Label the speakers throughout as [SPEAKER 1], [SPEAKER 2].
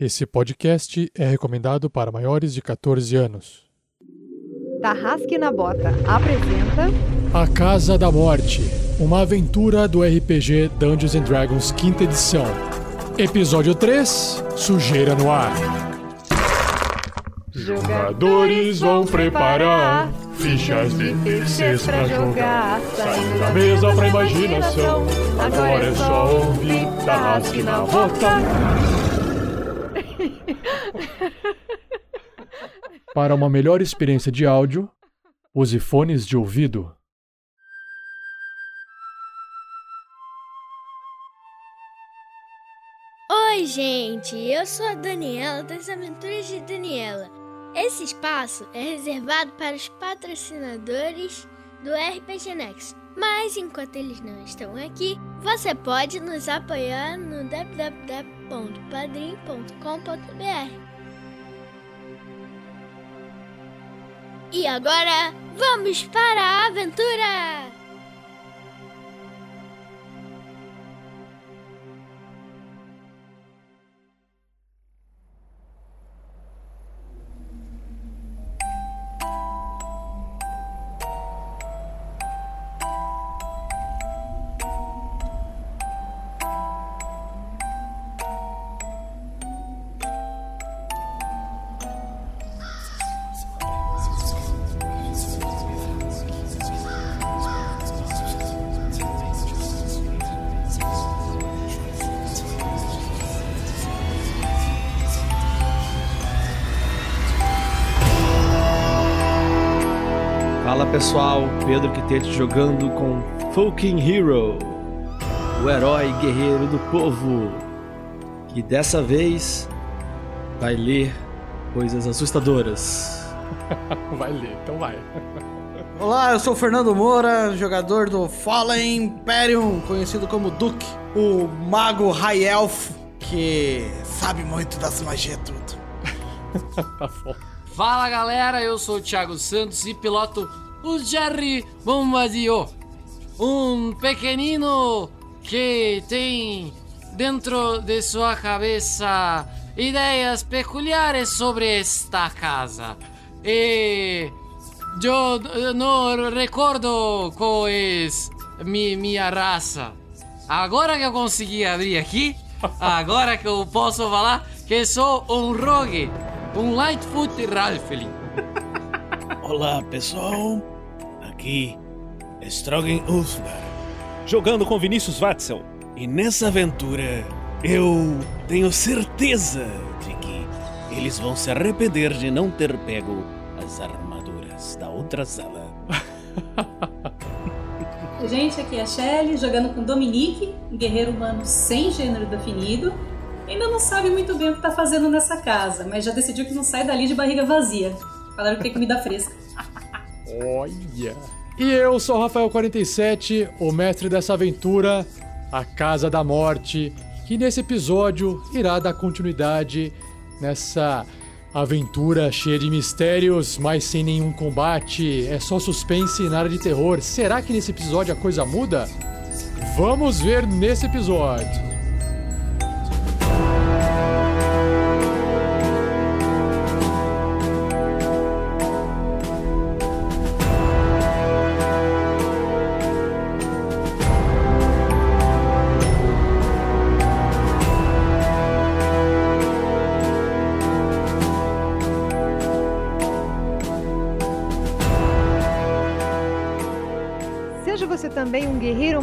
[SPEAKER 1] Esse podcast é recomendado para maiores de 14 anos.
[SPEAKER 2] Tarrasque na Bota apresenta
[SPEAKER 1] A Casa da Morte, uma aventura do RPG Dungeons and Dragons quinta edição. Episódio 3, Sujeira no ar. Jogadores vão preparar fichas de terceiros pra jogar. Saindo da mesa pra imaginação. Agora é só ouvir Tarrasque na Bota. Para uma melhor experiência de áudio, use fones de ouvido.
[SPEAKER 3] Oi, gente! Eu sou a Daniela das Aventuras de Daniela. Esse espaço é reservado para os patrocinadores do RPG Next. Mas enquanto eles não estão aqui, você pode nos apoiar no www.padrim.com.br. E agora, vamos para a aventura!
[SPEAKER 4] Pessoal, Pedro Quitete jogando com Fucking Hero, o herói guerreiro do povo, que dessa vez vai ler coisas assustadoras.
[SPEAKER 1] Vai ler, então vai.
[SPEAKER 5] Olá, eu sou o Fernando Moura, jogador do Fallen Imperium, conhecido como Duke, o mago High Elf que sabe muito das magias tudo.
[SPEAKER 1] tá bom.
[SPEAKER 6] Fala galera, eu sou o Thiago Santos e piloto o Jerry Bombardier, um pequenino que tem dentro de sua cabeça ideias peculiares sobre esta casa. E eu não recordo qual é mi, minha raça. Agora que eu consegui abrir aqui, agora que eu posso falar que sou um rogue, um Lightfoot Ralphling.
[SPEAKER 7] Olá pessoal, aqui é Strogan Ulfgar, jogando com Vinícius Watzel. E nessa aventura eu tenho certeza de que eles vão se arrepender de não ter pego as armaduras da outra sala.
[SPEAKER 8] Gente, aqui é a Shelly, jogando com Dominique, um guerreiro humano sem gênero definido. Ainda não sabe muito bem o que tá fazendo nessa casa, mas já decidiu que não sai dali de barriga vazia. Falaram que tem comida fresca.
[SPEAKER 1] Olha! E eu sou o Rafael47, o mestre dessa aventura, a Casa da Morte, que nesse episódio irá dar continuidade nessa aventura cheia de mistérios, mas sem nenhum combate. É só suspense e nada de terror. Será que nesse episódio a coisa muda? Vamos ver nesse episódio.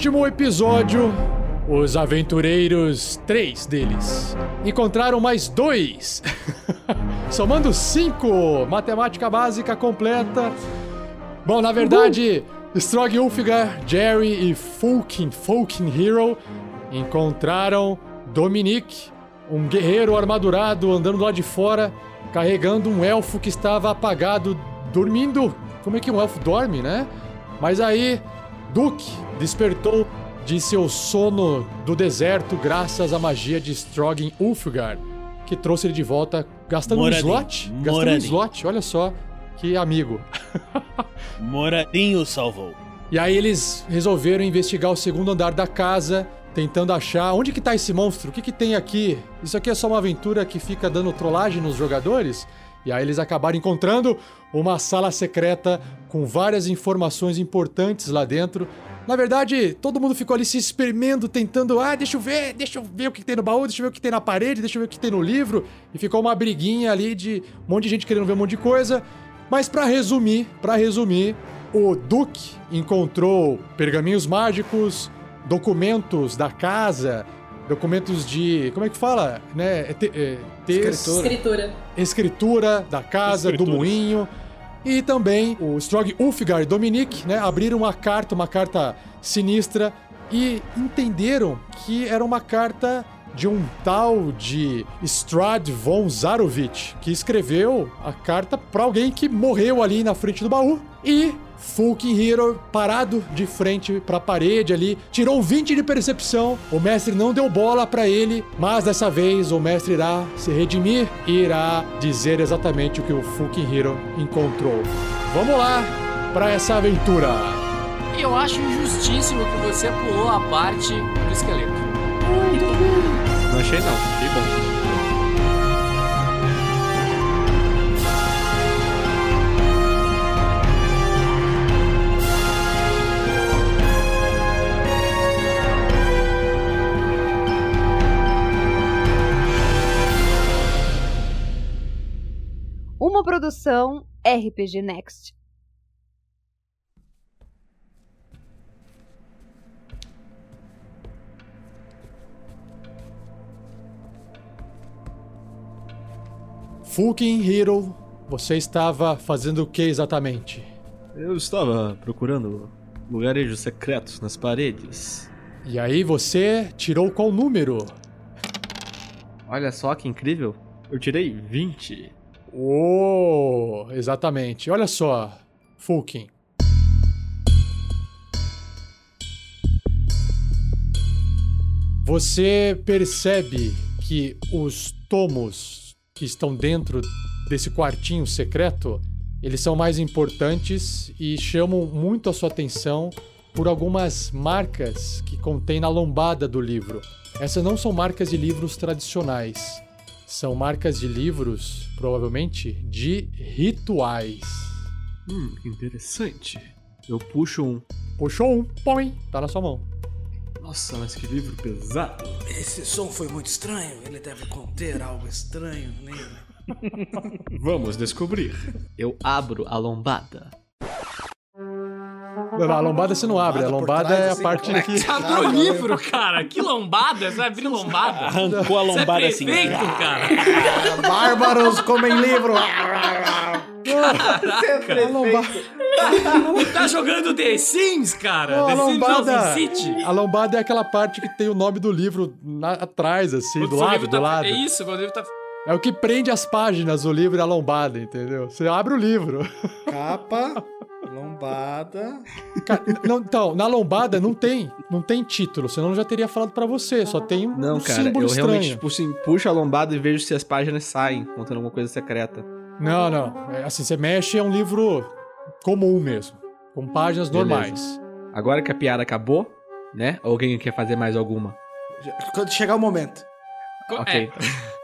[SPEAKER 1] último episódio, os aventureiros, três deles, encontraram mais dois. Somando cinco! Matemática básica completa. Bom, na verdade, Strog Ulfgar, Jerry e Fulkin, Fulkin Hero encontraram Dominique, um guerreiro armadurado andando lá de fora, carregando um elfo que estava apagado, dormindo. Como é que um elfo dorme, né? Mas aí, Duke despertou de seu sono do deserto graças à magia de Strogan Ulfgar, que trouxe ele de volta gastando
[SPEAKER 7] Moradinho,
[SPEAKER 1] um slot. Gastando um
[SPEAKER 7] moradinho.
[SPEAKER 1] slot, olha só que amigo.
[SPEAKER 7] Moradinho salvou.
[SPEAKER 1] E aí eles resolveram investigar o segundo andar da casa, tentando achar onde que tá esse monstro, o que que tem aqui? Isso aqui é só uma aventura que fica dando trollagem nos jogadores? E aí eles acabaram encontrando uma sala secreta com várias informações importantes lá dentro. Na verdade, todo mundo ficou ali se espremendo, tentando, ah, deixa eu ver, deixa eu ver o que tem no baú, deixa eu ver o que tem na parede, deixa eu ver o que tem no livro. E ficou uma briguinha ali de um monte de gente querendo ver um monte de coisa. Mas pra resumir, para resumir, o Duke encontrou pergaminhos mágicos, documentos da casa, documentos de. Como é que fala? Né? É te- é, tex-
[SPEAKER 8] Escritura.
[SPEAKER 1] escritura da casa, do
[SPEAKER 7] Escrituras.
[SPEAKER 1] moinho. E também o Strog Ulfgar e Dominique, né, abriram uma carta, uma carta sinistra, e entenderam que era uma carta de um tal de Strad von Zarovich, que escreveu a carta pra alguém que morreu ali na frente do baú. E Fulkin Hero, parado de frente pra parede ali, tirou um 20 de percepção. O mestre não deu bola pra ele, mas dessa vez o mestre irá se redimir e irá dizer exatamente o que o Fulkin Hero encontrou. Vamos lá pra essa aventura.
[SPEAKER 6] Eu acho injustíssimo que você pulou a parte do esqueleto.
[SPEAKER 4] Não achei não, achei bom.
[SPEAKER 2] Uma produção RPG Next.
[SPEAKER 1] Fulkin Hero, você estava fazendo o que exatamente?
[SPEAKER 4] Eu estava procurando lugarejos secretos nas paredes.
[SPEAKER 1] E aí você tirou qual número?
[SPEAKER 4] Olha só que incrível. Eu tirei 20.
[SPEAKER 1] Oh, exatamente. Olha só, Fulkin. Você percebe que os tomos que estão dentro desse quartinho secreto, eles são mais importantes e chamam muito a sua atenção por algumas marcas que contém na lombada do livro. Essas não são marcas de livros tradicionais. São marcas de livros, provavelmente, de rituais.
[SPEAKER 4] Hum, interessante. Eu puxo um.
[SPEAKER 1] Puxou um, põe, tá na sua mão.
[SPEAKER 4] Nossa, mas que livro pesado.
[SPEAKER 5] Esse som foi muito estranho. Ele deve conter algo estranho nele.
[SPEAKER 4] Vamos descobrir. Eu abro a lombada.
[SPEAKER 1] Não, a lombada você não abre, a
[SPEAKER 5] Lombada
[SPEAKER 1] é a
[SPEAKER 5] assim,
[SPEAKER 1] parte
[SPEAKER 5] é
[SPEAKER 1] que.
[SPEAKER 6] Você abriu o livro, cara. Que lombada. Você vai abrir lombada.
[SPEAKER 7] Arrancou a
[SPEAKER 6] Você é
[SPEAKER 7] lombada assim.
[SPEAKER 6] prefeito, cara.
[SPEAKER 5] Bárbaros comem livro.
[SPEAKER 1] A lombada,
[SPEAKER 6] Tá jogando The Sims, cara.
[SPEAKER 1] Não, a
[SPEAKER 6] The Sims
[SPEAKER 1] lombada,
[SPEAKER 6] House City.
[SPEAKER 1] a lombada é aquela parte que tem o nome do livro na- atrás, assim,
[SPEAKER 6] Quando
[SPEAKER 1] do lado,
[SPEAKER 6] livro
[SPEAKER 1] do
[SPEAKER 6] tá-
[SPEAKER 1] lado.
[SPEAKER 6] É isso, quando o livro tá...
[SPEAKER 1] É o que prende as páginas, o livro e a lombada, entendeu? Você abre o livro.
[SPEAKER 5] Capa, lombada.
[SPEAKER 1] Cara, não, então, na lombada não tem, não tem título, senão eu já teria falado pra você, só tem um,
[SPEAKER 4] Não,
[SPEAKER 1] um
[SPEAKER 4] cara,
[SPEAKER 1] símbolo
[SPEAKER 4] eu
[SPEAKER 1] estranho.
[SPEAKER 4] realmente tipo, assim, puxo a lombada e vejo se as páginas saem, contando alguma coisa secreta.
[SPEAKER 1] Não, não. É, assim, você mexe é um livro comum mesmo, com páginas
[SPEAKER 4] Beleza.
[SPEAKER 1] normais.
[SPEAKER 4] Agora que a piada acabou, né? Alguém quer fazer mais alguma?
[SPEAKER 5] Quando chegar o momento.
[SPEAKER 4] Ok,
[SPEAKER 6] É,
[SPEAKER 4] então.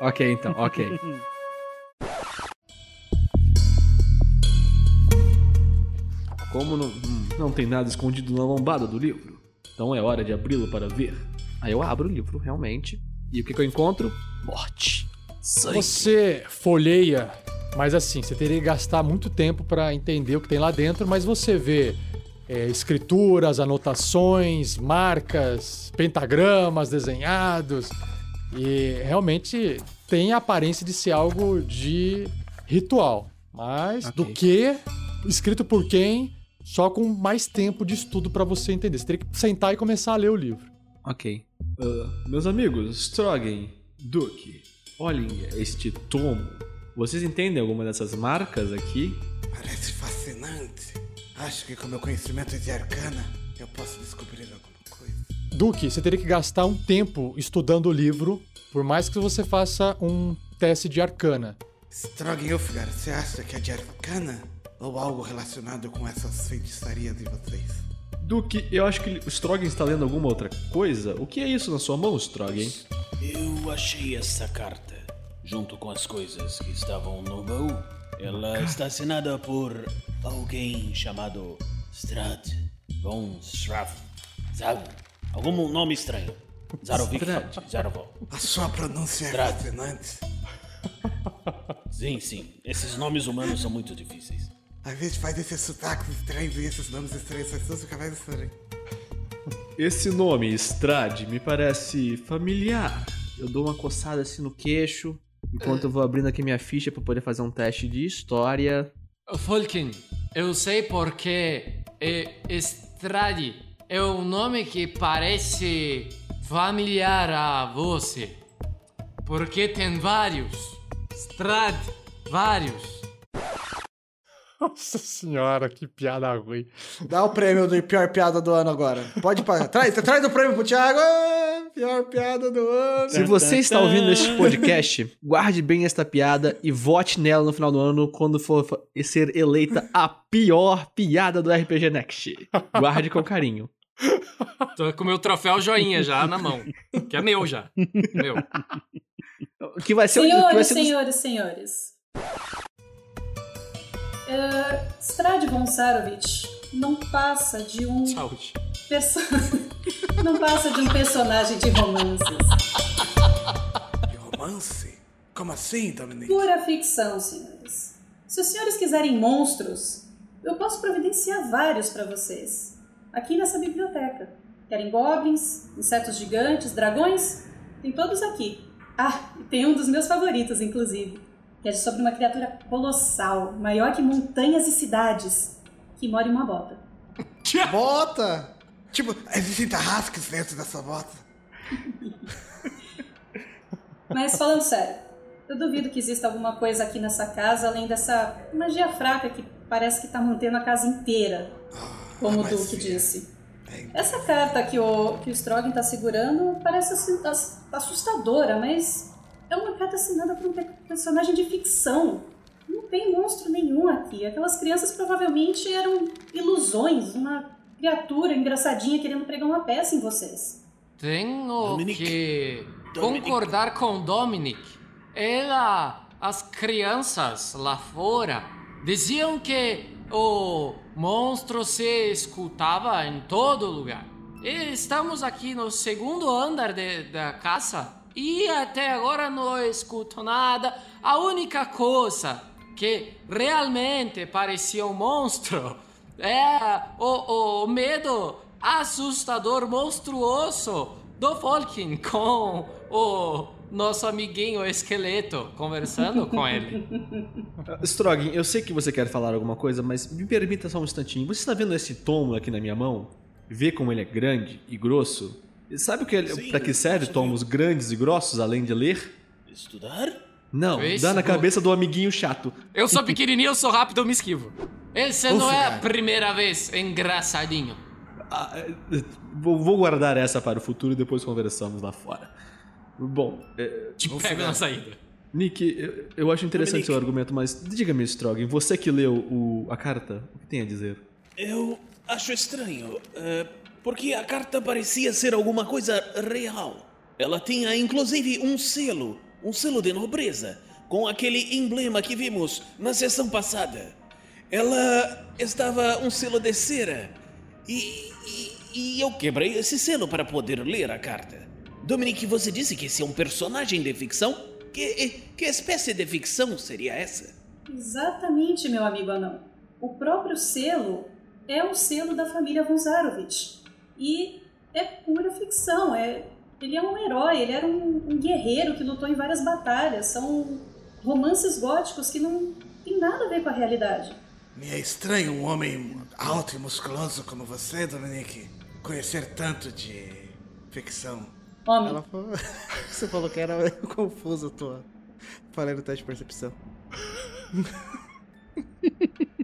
[SPEAKER 4] ok, então, ok. Como não, não tem nada escondido na lombada do livro, então é hora de abri-lo para ver. Aí eu abro o livro, realmente. E o que, que eu encontro? Morte. Sangue.
[SPEAKER 1] Você folheia, mas assim, você teria que gastar muito tempo pra entender o que tem lá dentro, mas você vê é, escrituras, anotações, marcas, pentagramas desenhados, e realmente tem a aparência de ser algo de ritual. Mas do
[SPEAKER 4] Ok.
[SPEAKER 1] que, escrito por quem, só com mais tempo de estudo pra você entender. Você teria que sentar e começar a ler o livro.
[SPEAKER 4] Ok. Ah, meus amigos, Strogan, Duke, olhem este tomo. Vocês entendem alguma dessas marcas aqui?
[SPEAKER 5] Parece fascinante. Acho que com meu conhecimento de arcana, eu posso descobrir alguma coisa.
[SPEAKER 1] Duque, você teria que gastar um tempo estudando o livro, por mais que você faça um teste de arcana.
[SPEAKER 5] Strogan Ulfgar, você acha que é de arcana? Ou algo relacionado com essas feitiçarias de vocês?
[SPEAKER 4] Duke, eu acho que o Strogan está lendo alguma outra coisa. O que é isso na sua mão, Strogan?
[SPEAKER 7] Eu achei essa carta, junto com as coisas que estavam no baú. Ela está assinada por alguém chamado Strad von Straff. Sabe? Algum nome estranho. Zarovic. Zarovol.
[SPEAKER 5] A sua pronúncia é
[SPEAKER 7] Strad.
[SPEAKER 5] fascinante.
[SPEAKER 7] Sim, sim. Esses nomes humanos são muito difíceis.
[SPEAKER 5] A gente faz esses sotaques estranhos e esses nomes estranhos, as pessoas ficam mais estranhas.
[SPEAKER 4] Esse nome, Strad, me parece familiar. Eu dou uma coçada assim no queixo, enquanto eu vou abrindo aqui minha ficha para poder fazer um teste de história.
[SPEAKER 6] Folkin, eu sei porque é, Estrade é um nome que parece familiar a você. Porque tem vários. Strade, vários.
[SPEAKER 1] Nossa senhora, que piada ruim.
[SPEAKER 5] Dá o prêmio de pior piada do ano agora. Pode pagar. Traz, traz o prêmio pro Thiago. Ah, Pior piada do ano.
[SPEAKER 4] Se você está ouvindo este podcast, guarde bem esta piada e vote nela no final do ano quando for ser eleita a pior piada do RPG Next. Guarde com carinho.
[SPEAKER 6] Tô com meu troféu joinha já na mão. Que é meu já. Meu.
[SPEAKER 4] Que vai ser o que vai
[SPEAKER 8] Senhores,
[SPEAKER 4] ser
[SPEAKER 8] senhores, senhores. Uh, Strad não passa de um
[SPEAKER 6] Saúde.
[SPEAKER 8] perso... não passa de um personagem de romances.
[SPEAKER 5] De romance? Como assim, Dominique?
[SPEAKER 8] Pura ficção, senhores. Se os senhores quiserem monstros, eu posso providenciar vários para vocês. Aqui nessa biblioteca. Querem goblins, insetos gigantes, dragões? Tem todos aqui. Ah, e tem um dos meus favoritos, inclusive. Que é sobre uma criatura colossal, maior que montanhas e cidades, que mora em uma bota.
[SPEAKER 5] Bota! Tipo, existem tarrasques dentro dessa bota.
[SPEAKER 8] Mas falando sério, eu duvido que exista alguma coisa aqui nessa casa além dessa magia fraca que parece que tá mantendo a casa inteira, como o
[SPEAKER 5] mas
[SPEAKER 8] Duque
[SPEAKER 5] sim.
[SPEAKER 8] disse.
[SPEAKER 5] É,
[SPEAKER 8] Essa carta que o, que o Strogan tá segurando parece assustadora, mas é uma carta assinada por um pe- personagem de ficção. Não tem monstro nenhum aqui. Aquelas crianças provavelmente eram ilusões, uma criatura engraçadinha querendo pregar uma peça em vocês.
[SPEAKER 6] Tenho
[SPEAKER 7] Dominic.
[SPEAKER 6] que
[SPEAKER 7] Dominic.
[SPEAKER 6] concordar com Dominic. Ela, as crianças lá fora diziam que o monstro se escutava em todo lugar. E estamos aqui no segundo andar de- da casa e até agora não escuto nada. A única coisa que realmente parecia um monstro é o, o medo assustador, monstruoso do Folkin com o nosso amiguinho esqueleto conversando com ele.
[SPEAKER 4] Strogan, eu sei que você quer falar alguma coisa, mas me permita só um instantinho. Você está vendo esse tomo aqui na minha mão? Vê como ele é grande e grosso? E Sabe o que ele-
[SPEAKER 7] Sim,
[SPEAKER 4] pra que serve tomos grandes e grossos além de ler?
[SPEAKER 7] Estudar?
[SPEAKER 4] Não,
[SPEAKER 6] Esse
[SPEAKER 4] dá na cabeça do amiguinho chato.
[SPEAKER 6] Eu sou pequenininho, eu sou rápido, eu me esquivo. Esse não é a
[SPEAKER 5] cara.
[SPEAKER 6] primeira vez, engraçadinho.
[SPEAKER 4] Ah, é, vou vou guardar essa para o futuro e depois conversamos lá fora. Bom, é,
[SPEAKER 6] Te pego na saída.
[SPEAKER 4] Nick, eu, eu acho interessante
[SPEAKER 7] Dominique.
[SPEAKER 4] seu argumento, mas diga-me, Strogan, você que leu o- a carta, o que tem a dizer?
[SPEAKER 7] Eu acho estranho, eh, porque a carta parecia ser alguma coisa real. Ela tinha inclusive um selo, um selo de nobreza, com aquele emblema que vimos na sessão passada. Ela estava um selo de cera e, e- e eu quebrei esse selo para poder ler a carta. Dominique, você disse que esse é um personagem de ficção? Que, que espécie de ficção seria essa?
[SPEAKER 8] Exatamente, meu amigo anão. O próprio selo é o selo da família Vonzarovich. E é pura ficção. É... Ele é um herói, ele era um, um guerreiro que lutou em várias batalhas. São romances góticos que não tem nada a ver com a realidade.
[SPEAKER 5] Me é estranho um homem alto e musculoso como você, Dominique, conhecer tanto de ficção.
[SPEAKER 8] Homem.
[SPEAKER 9] Ela falou... Você falou que era confuso, eu tô falando teste de percepção.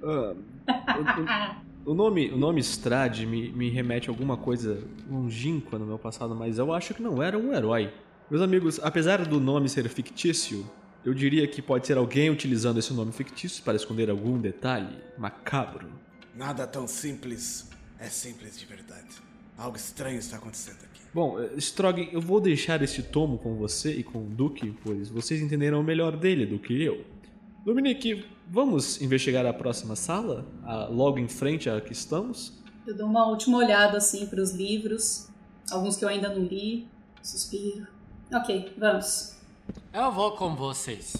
[SPEAKER 4] Ah, o- o nome, o nome Strade me, me remete a alguma coisa longínqua no meu passado, mas eu acho que não era um herói. Meus amigos, apesar do nome ser fictício, eu diria que pode ser alguém utilizando esse nome fictício para esconder algum detalhe macabro.
[SPEAKER 9] Nada tão simples é simples de verdade. Algo estranho está acontecendo aqui.
[SPEAKER 4] Bom, eh, Strog, eu vou deixar este tomo com você e com o Duque, pois vocês entenderão melhor dele do que eu. Dominique, vamos investigar a próxima sala? A- logo em frente à que estamos?
[SPEAKER 8] Eu dou uma última olhada assim para os livros, alguns que eu ainda não li. Suspiro. Ok, vamos.
[SPEAKER 6] Eu vou com vocês.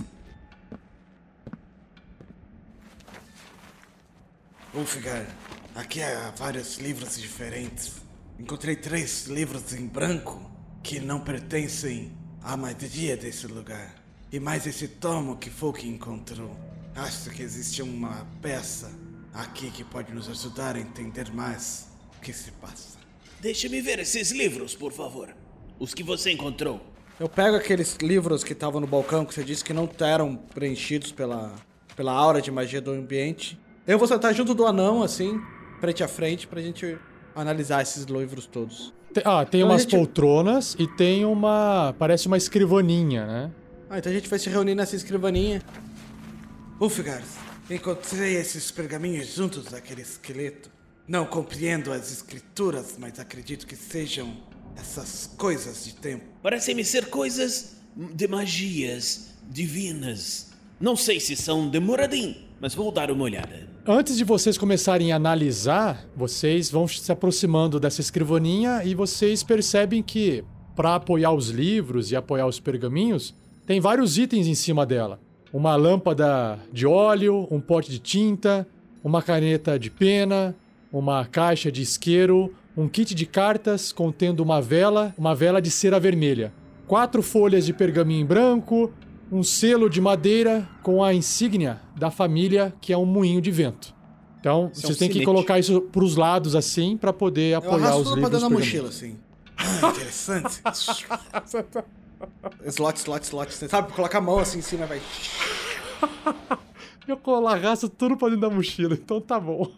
[SPEAKER 9] Ulfigar, aqui há vários livros diferentes. Encontrei três livros em branco que não pertencem à maioria desse lugar. E mais esse tomo que Folk encontrou. Acho que existe uma peça aqui que pode nos ajudar a entender mais o que se passa.
[SPEAKER 7] Deixa-me ver esses livros, por favor. Os que você encontrou.
[SPEAKER 9] Eu pego aqueles livros que estavam no balcão que você disse que não eram preenchidos pela, pela aura de magia do ambiente. Eu vou sentar junto do anão, assim, frente a frente, pra gente analisar esses livros todos.
[SPEAKER 1] Te- Ah, tem
[SPEAKER 9] Então
[SPEAKER 1] umas
[SPEAKER 9] gente-
[SPEAKER 1] poltronas e tem uma. Parece uma escrivaninha, né?
[SPEAKER 9] Ah, então a gente vai se reunir nessa escrivaninha. Ulfgar, encontrei esses pergaminhos juntos daquele esqueleto. Não compreendo as escrituras, mas acredito que sejam essas coisas de tempo.
[SPEAKER 7] Parecem-me ser coisas de magias divinas. Não sei se são de Moradin, mas vou dar uma olhada.
[SPEAKER 1] Antes de vocês começarem a analisar, vocês vão se aproximando dessa escrivaninha e vocês percebem que, para apoiar os livros e apoiar os pergaminhos, tem vários itens em cima dela. Uma lâmpada de óleo, um pote de tinta, uma caneta de pena, uma caixa de isqueiro, um kit de cartas contendo uma vela, uma vela de cera vermelha, quatro folhas de pergaminho em branco, um selo de madeira com a insígnia da família, que é um moinho de vento. Então,
[SPEAKER 7] Isso é
[SPEAKER 1] vocês
[SPEAKER 7] um
[SPEAKER 1] têm que colocar isso pros lados assim para poder
[SPEAKER 9] Eu
[SPEAKER 1] apoiar
[SPEAKER 9] arrasto
[SPEAKER 1] os
[SPEAKER 9] tudo pra
[SPEAKER 1] livros.
[SPEAKER 9] dentro da mochila, assim. Ah, interessante. slot, slot, slot. Você sabe, coloca a mão assim em cima, vai.
[SPEAKER 1] Eu arrasto tudo pra dentro da mochila, então tá bom.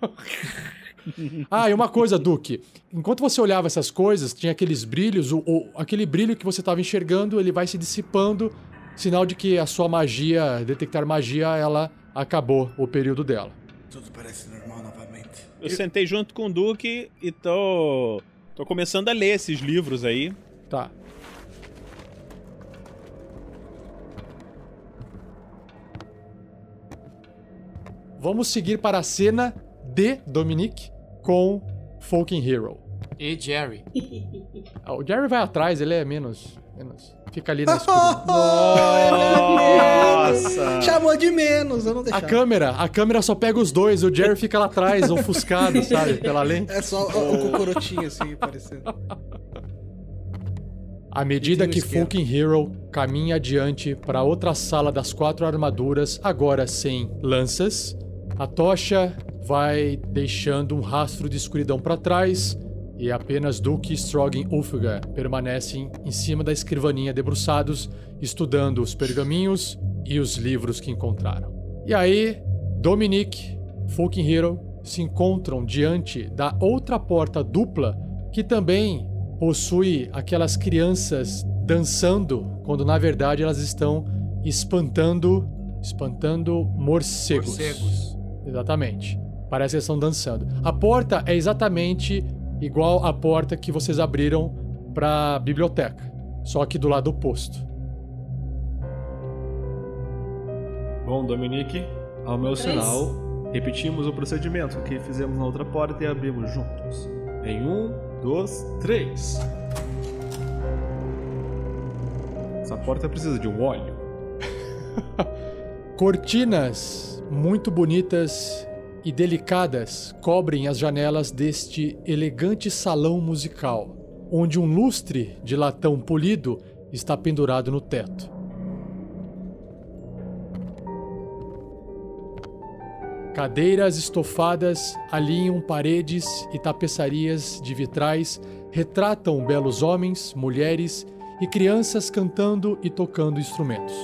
[SPEAKER 1] ah, e uma coisa, Duque. Enquanto você olhava essas coisas, tinha aqueles brilhos, o, o- aquele brilho que você estava enxergando, ele vai se dissipando, sinal de que a sua magia, detectar magia, ela acabou o período dela.
[SPEAKER 9] Tudo parece normal novamente.
[SPEAKER 7] Eu sentei junto com o Duque e tô. tô começando a ler esses livros aí.
[SPEAKER 1] Tá. Vamos seguir para a cena de Dominique com Folking Hero.
[SPEAKER 6] E Jerry.
[SPEAKER 1] Ah, O Jerry vai atrás, ele é menos. menos fica ali na escuridão.
[SPEAKER 7] Nossa!
[SPEAKER 9] Chamou de menos, eu não
[SPEAKER 1] A
[SPEAKER 9] deixava.
[SPEAKER 1] câmera, a câmera só pega os dois, o Jerry fica lá atrás, ofuscado, sabe? Pela lente.
[SPEAKER 9] É só o, o cocorotinho assim, parecendo.
[SPEAKER 1] À medida que. Fucking Hero caminha adiante para outra sala das quatro armaduras, agora sem lanças, a tocha vai deixando um rastro de escuridão para trás e apenas Duke e Strogan Ulfgar permanecem em cima da escrivaninha debruçados, estudando os pergaminhos e os livros que encontraram. E aí, Dominic, Fucking Hero se encontram diante da outra porta dupla que também possui aquelas crianças dançando, quando na verdade elas estão espantando, espantando morcegos.
[SPEAKER 6] Morcegos.
[SPEAKER 1] Exatamente. Parece que eles estão dançando. A porta é exatamente igual à porta que vocês abriram para a biblioteca, só que do lado oposto.
[SPEAKER 4] Bom, Dominique, ao meu
[SPEAKER 8] Três.
[SPEAKER 4] sinal, repetimos o procedimento que fizemos na outra porta e abrimos juntos. Em um, dois, três. Essa porta precisa de um óleo.
[SPEAKER 1] Cortinas muito bonitas e delicadas cobrem as janelas deste elegante salão musical, onde um lustre de latão polido está pendurado no teto. Cadeiras estofadas alinham paredes e tapeçarias de vitrais retratam belos homens, mulheres e crianças cantando e tocando instrumentos.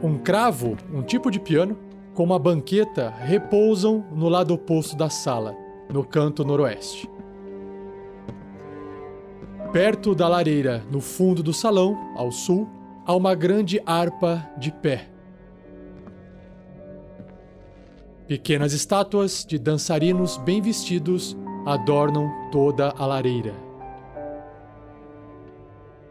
[SPEAKER 1] Um cravo, um tipo de piano, com uma banqueta repousam no lado oposto da sala, no canto noroeste. Perto da lareira, no fundo do salão, ao sul, há uma grande harpa de pé. Pequenas estátuas de dançarinos bem vestidos adornam toda a lareira.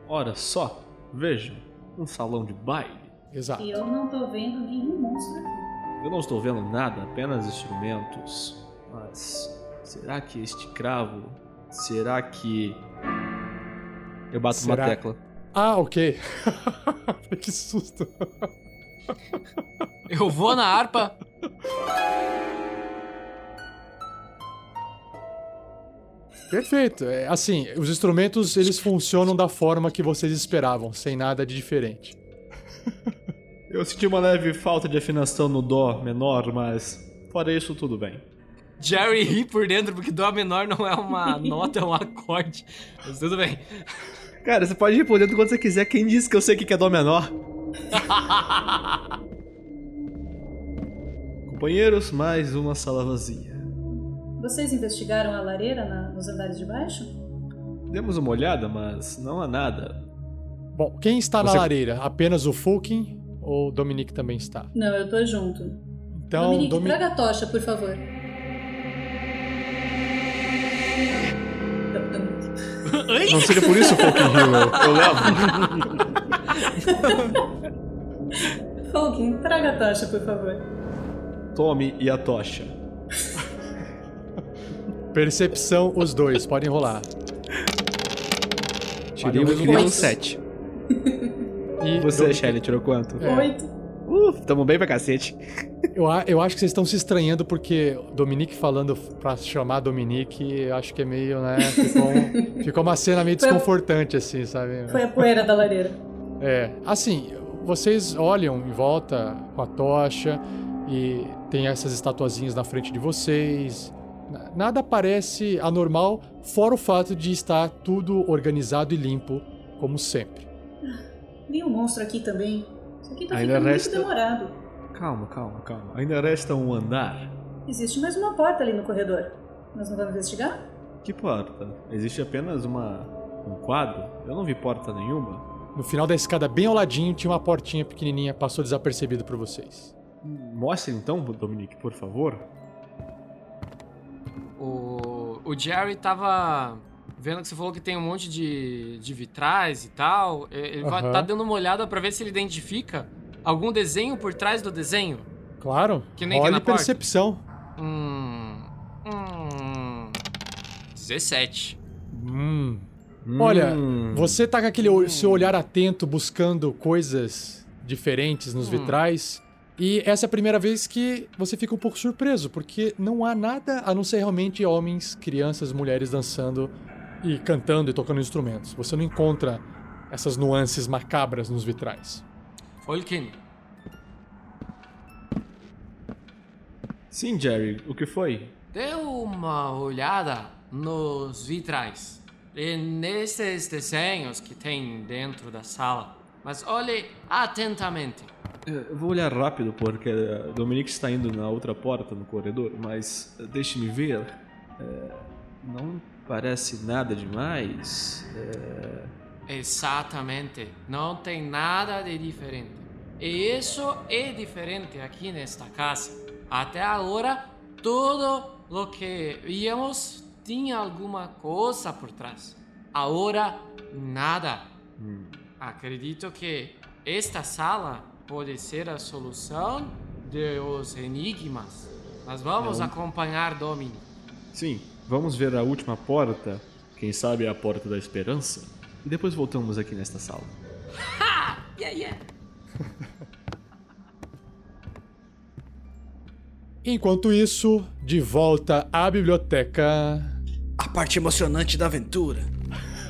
[SPEAKER 4] Ora só, vejam, um salão de baile.
[SPEAKER 1] Exato.
[SPEAKER 8] E eu não tô vendo nenhum monstro aqui.
[SPEAKER 4] Eu não estou vendo nada, apenas instrumentos. Mas será que este cravo? Será que. Eu bato
[SPEAKER 1] Será?
[SPEAKER 4] uma tecla.
[SPEAKER 1] Ah, ok. que susto.
[SPEAKER 6] Eu vou na harpa.
[SPEAKER 1] Perfeito. É, assim, os instrumentos eles funcionam da forma que vocês esperavam, sem nada de diferente.
[SPEAKER 4] Eu senti uma leve falta de afinação no dó menor, mas fora isso, tudo bem.
[SPEAKER 6] Jerry ri por dentro porque dó menor não é uma nota, é um acorde. Mas tudo bem.
[SPEAKER 4] Cara, você pode ir por dentro quando você quiser. Quem disse que eu sei o que é dó menor? Companheiros, mais uma sala vazia.
[SPEAKER 8] Vocês investigaram a lareira na- nos andares de baixo?
[SPEAKER 4] Demos uma olhada, mas não há nada.
[SPEAKER 1] Bom, quem está na
[SPEAKER 4] Você-
[SPEAKER 1] lareira? Apenas o Fulkin ou o Dominique também está?
[SPEAKER 8] Não, eu tô junto.
[SPEAKER 1] Então,
[SPEAKER 8] Dominique,
[SPEAKER 1] Domi-
[SPEAKER 8] traga a tocha, por favor.
[SPEAKER 4] Não seja por isso, Fucking Hero. Eu levo.
[SPEAKER 8] Fulkin, traga a tocha, por favor.
[SPEAKER 4] Tome e a tocha.
[SPEAKER 1] percepção os dois, podem rolar.
[SPEAKER 4] Tirei um incrível
[SPEAKER 8] oito.
[SPEAKER 4] 7.
[SPEAKER 1] E
[SPEAKER 4] Você, Shelly, tirou quanto?
[SPEAKER 1] É.
[SPEAKER 8] Oito.
[SPEAKER 4] Uh, tamo bem pra cacete.
[SPEAKER 1] eu, a- eu acho que vocês estão se estranhando porque Dominique falando pra chamar Dominique, eu acho que é meio, né? Ficou, um- ficou uma cena meio
[SPEAKER 8] Foi-
[SPEAKER 1] desconfortante, assim, sabe?
[SPEAKER 8] Foi a poeira da lareira.
[SPEAKER 1] É, assim, vocês olham em volta com a tocha e tem essas estatuazinhas na frente de vocês. Na- Nada parece anormal, fora o fato de estar tudo organizado e limpo, como sempre.
[SPEAKER 8] Tem um monstro aqui também. Isso aqui tá
[SPEAKER 4] Ainda
[SPEAKER 8] ficando
[SPEAKER 4] resta-
[SPEAKER 8] muito demorado.
[SPEAKER 4] Calma, calma, calma. Ainda resta um andar.
[SPEAKER 8] Existe mais uma porta ali no corredor. Nós não vamos investigar?
[SPEAKER 4] Que porta? Existe apenas uma. um quadro? Eu não vi porta nenhuma.
[SPEAKER 1] No final da escada, bem ao ladinho, tinha uma portinha pequenininha, passou desapercebido por vocês.
[SPEAKER 4] Mostre então, Dominique, por favor.
[SPEAKER 6] O, o Jerry tava vendo que você falou que tem um monte de, de vitrais e tal. E- Ele vai
[SPEAKER 1] Aham.
[SPEAKER 6] tá dando uma olhada pra ver se ele identifica algum desenho por trás do desenho.
[SPEAKER 1] Claro,
[SPEAKER 6] Que nem tem
[SPEAKER 1] olhe
[SPEAKER 6] na
[SPEAKER 1] percepção.
[SPEAKER 6] Hum. Hum. 17.
[SPEAKER 1] Hum. Olha,
[SPEAKER 4] Hum.
[SPEAKER 1] Você tá com aquele ol- seu olhar atento buscando coisas diferentes nos
[SPEAKER 6] Hum.
[SPEAKER 1] vitrais. E essa é a primeira vez que você fica um pouco surpreso, porque não há nada a não ser realmente homens, crianças, mulheres dançando e cantando e tocando instrumentos. Você não encontra essas nuances macabras nos vitrais.
[SPEAKER 6] Folkin,
[SPEAKER 4] Sim, Jerry, o que foi?
[SPEAKER 6] dê uma olhada nos vitrais. E nesses desenhos que tem dentro da sala. Mas olhe atentamente.
[SPEAKER 4] É, Eu vou olhar rápido porque a Dominique está indo na outra porta no corredor, mas eh, deixe-me ver. É, não parece nada demais. É,
[SPEAKER 6] Exatamente. Não tem nada de diferente. E isso é diferente aqui nesta casa. Até agora, tudo o que víamos tinha alguma coisa por trás. Agora, nada. Acredito que esta sala pode ser a solução dos enigmas. Mas vamos acompanhar Domini.
[SPEAKER 4] Sim, vamos ver a última porta. Quem sabe é a porta da esperança. E depois voltamos aqui nesta sala.
[SPEAKER 6] Yeah, yeah.
[SPEAKER 1] Enquanto isso, de volta à biblioteca.
[SPEAKER 5] A parte emocionante da aventura.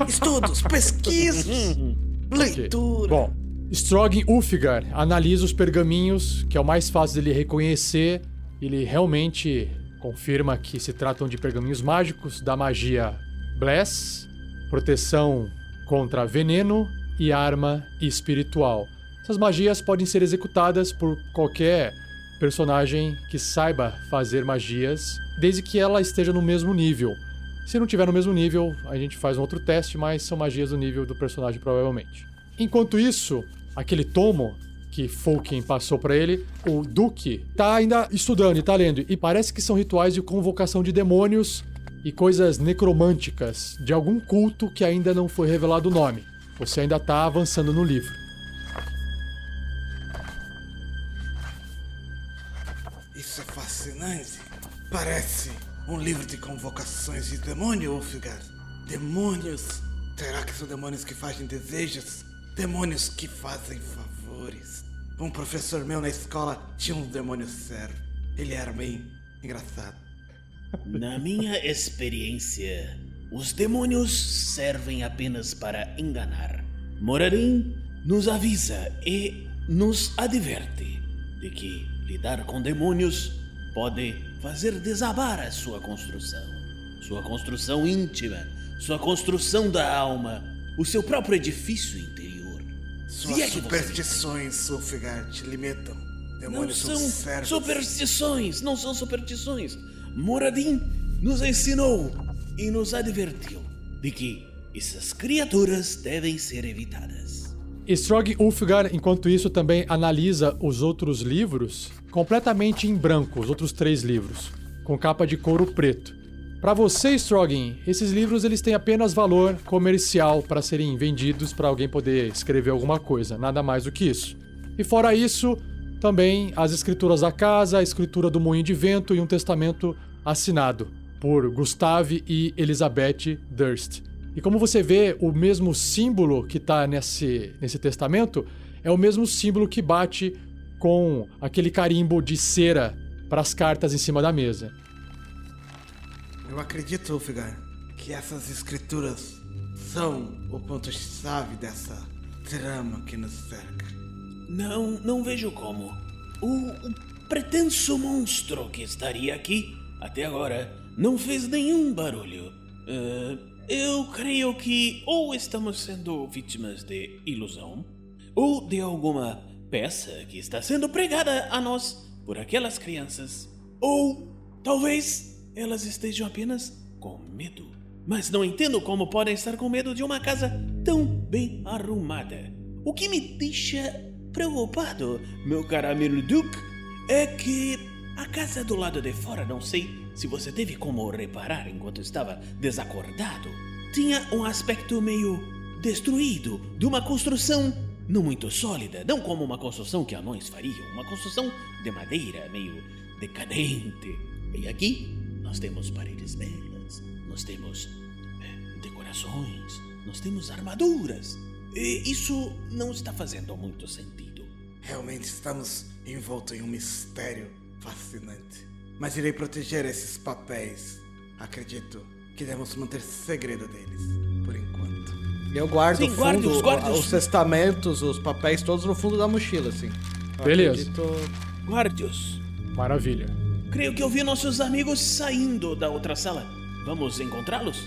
[SPEAKER 5] Estudos, pesquisas, leitura.
[SPEAKER 1] Bom, Strogan Ulfgar analisa os pergaminhos, que é o mais fácil dele reconhecer. Ele realmente confirma que se tratam de pergaminhos mágicos da magia Bless. proteção contra veneno e arma espiritual. Essas magias podem ser executadas por qualquer personagem que saiba fazer magias, desde que ela esteja no mesmo nível. Se não tiver no mesmo nível, a gente faz um outro teste, mas são magias do nível do personagem provavelmente. Enquanto isso, aquele tomo que Fulkin passou para ele, o Duque tá ainda estudando e tá lendo e parece que são rituais de convocação de demônios e coisas necromânticas de algum culto que ainda não foi revelado o nome. Você ainda tá avançando no livro.
[SPEAKER 5] Isso é fascinante. Parece um livro de convocações de demônio, Ulfgar. Demônios. Será que são demônios que fazem desejos? Demônios que fazem favores. Um professor meu na escola tinha um demônio servo. Ele era bem engraçado.
[SPEAKER 7] Na minha experiência, os demônios servem apenas para enganar. Morarim nos avisa e nos adverte de que lidar com demônios pode fazer desabar a sua construção. Sua construção íntima, sua construção da alma, o seu próprio edifício.
[SPEAKER 5] Suas
[SPEAKER 7] Se é
[SPEAKER 5] superstições, Ulfgar, te limitam.
[SPEAKER 7] Não
[SPEAKER 5] Demônios
[SPEAKER 7] são
[SPEAKER 5] servos.
[SPEAKER 7] superstições, não são superstições. Moradin nos ensinou e nos advertiu de que essas criaturas devem ser evitadas.
[SPEAKER 1] Strog Ulfgar, enquanto isso, também analisa os outros livros completamente em branco, os outros três livros, com capa de couro preto. Para você, Strogin, esses livros eles têm apenas valor comercial para serem vendidos para alguém poder escrever alguma coisa, nada mais do que isso. E fora isso, também as escrituras da casa, a escritura do moinho de vento e um testamento assinado por Gustave e Elizabeth Durst. E como você vê, o mesmo símbolo que está nesse, nesse testamento é o mesmo símbolo que bate com aquele carimbo de cera para as cartas em cima da mesa.
[SPEAKER 5] Eu acredito, Ulfgar, que essas escrituras são o ponto-chave dessa trama que nos cerca.
[SPEAKER 7] Não, não vejo como. O, o pretenso monstro que estaria aqui até agora não fez nenhum barulho. Ah, eu creio que ou estamos sendo vítimas de ilusão, ou de alguma peça que está sendo pregada a nós por aquelas crianças, ou talvez elas estejam apenas com medo. Mas não entendo como podem estar com medo de uma casa tão bem arrumada. O que me deixa preocupado, meu caro amigo Duke, é que a casa do lado de fora, não sei se você teve como reparar enquanto estava desacordado, tinha um aspecto meio destruído, de uma construção não muito sólida, não como uma construção que anões fariam, uma construção de madeira meio decadente. E aqui nós temos paredes belas, nós temos eh, decorações, nós temos armaduras. E isso não está fazendo muito sentido.
[SPEAKER 5] Realmente estamos envoltos em um mistério fascinante. Mas irei proteger esses papéis. Acredito que devemos manter segredo deles, por enquanto.
[SPEAKER 9] Eu guardo
[SPEAKER 7] Sim,
[SPEAKER 9] o
[SPEAKER 7] guarde
[SPEAKER 9] fundo,
[SPEAKER 7] os- guarde os-
[SPEAKER 9] os testamentos, os papéis todos no fundo da mochila, assim. Eu
[SPEAKER 1] Beleza.
[SPEAKER 9] acredito-
[SPEAKER 7] Guardios,
[SPEAKER 1] Maravilha.
[SPEAKER 7] Creio que eu vi nossos amigos saindo da outra sala. Vamos encontrá-los?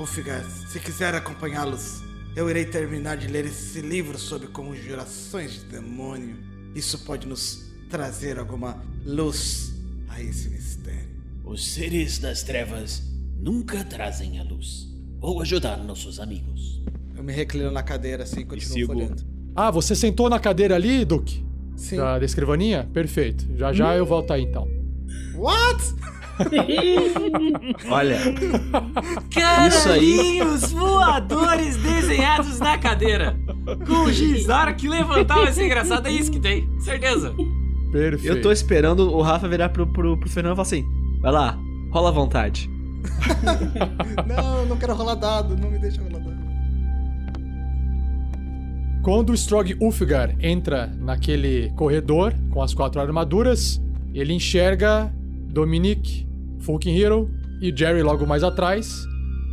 [SPEAKER 5] Ulfgar, se quiser acompanhá-los, eu irei terminar de ler esse livro sobre conjurações de demônio. Isso pode nos trazer alguma luz a esse mistério.
[SPEAKER 7] Os seres das trevas nunca trazem a luz. Vou ajudar nossos amigos.
[SPEAKER 9] Eu me reclino na cadeira, assim, e continuo
[SPEAKER 7] sigo.
[SPEAKER 9] folhando.
[SPEAKER 1] Ah, você sentou na cadeira ali, Duque?
[SPEAKER 9] Sim.
[SPEAKER 1] Da, da escrivaninha? Perfeito. Já já eu volto aí então.
[SPEAKER 9] What?
[SPEAKER 4] Olha,
[SPEAKER 6] Caralhinhos voadores desenhados na cadeira. Com giz. Na hora que levantar vai ser engraçado. É isso que tem. Certeza.
[SPEAKER 1] Perfeito.
[SPEAKER 4] eu tô esperando o Rafa virar pro, pro, pro Fernando e falar assim: vai lá, rola à vontade.
[SPEAKER 9] não, não quero rolar dado, não me deixa rolar dado.
[SPEAKER 1] Quando o Strog Ulfgar entra naquele corredor com as quatro armaduras, ele enxerga Dominic, Fulkin Hero e Jerry logo mais atrás,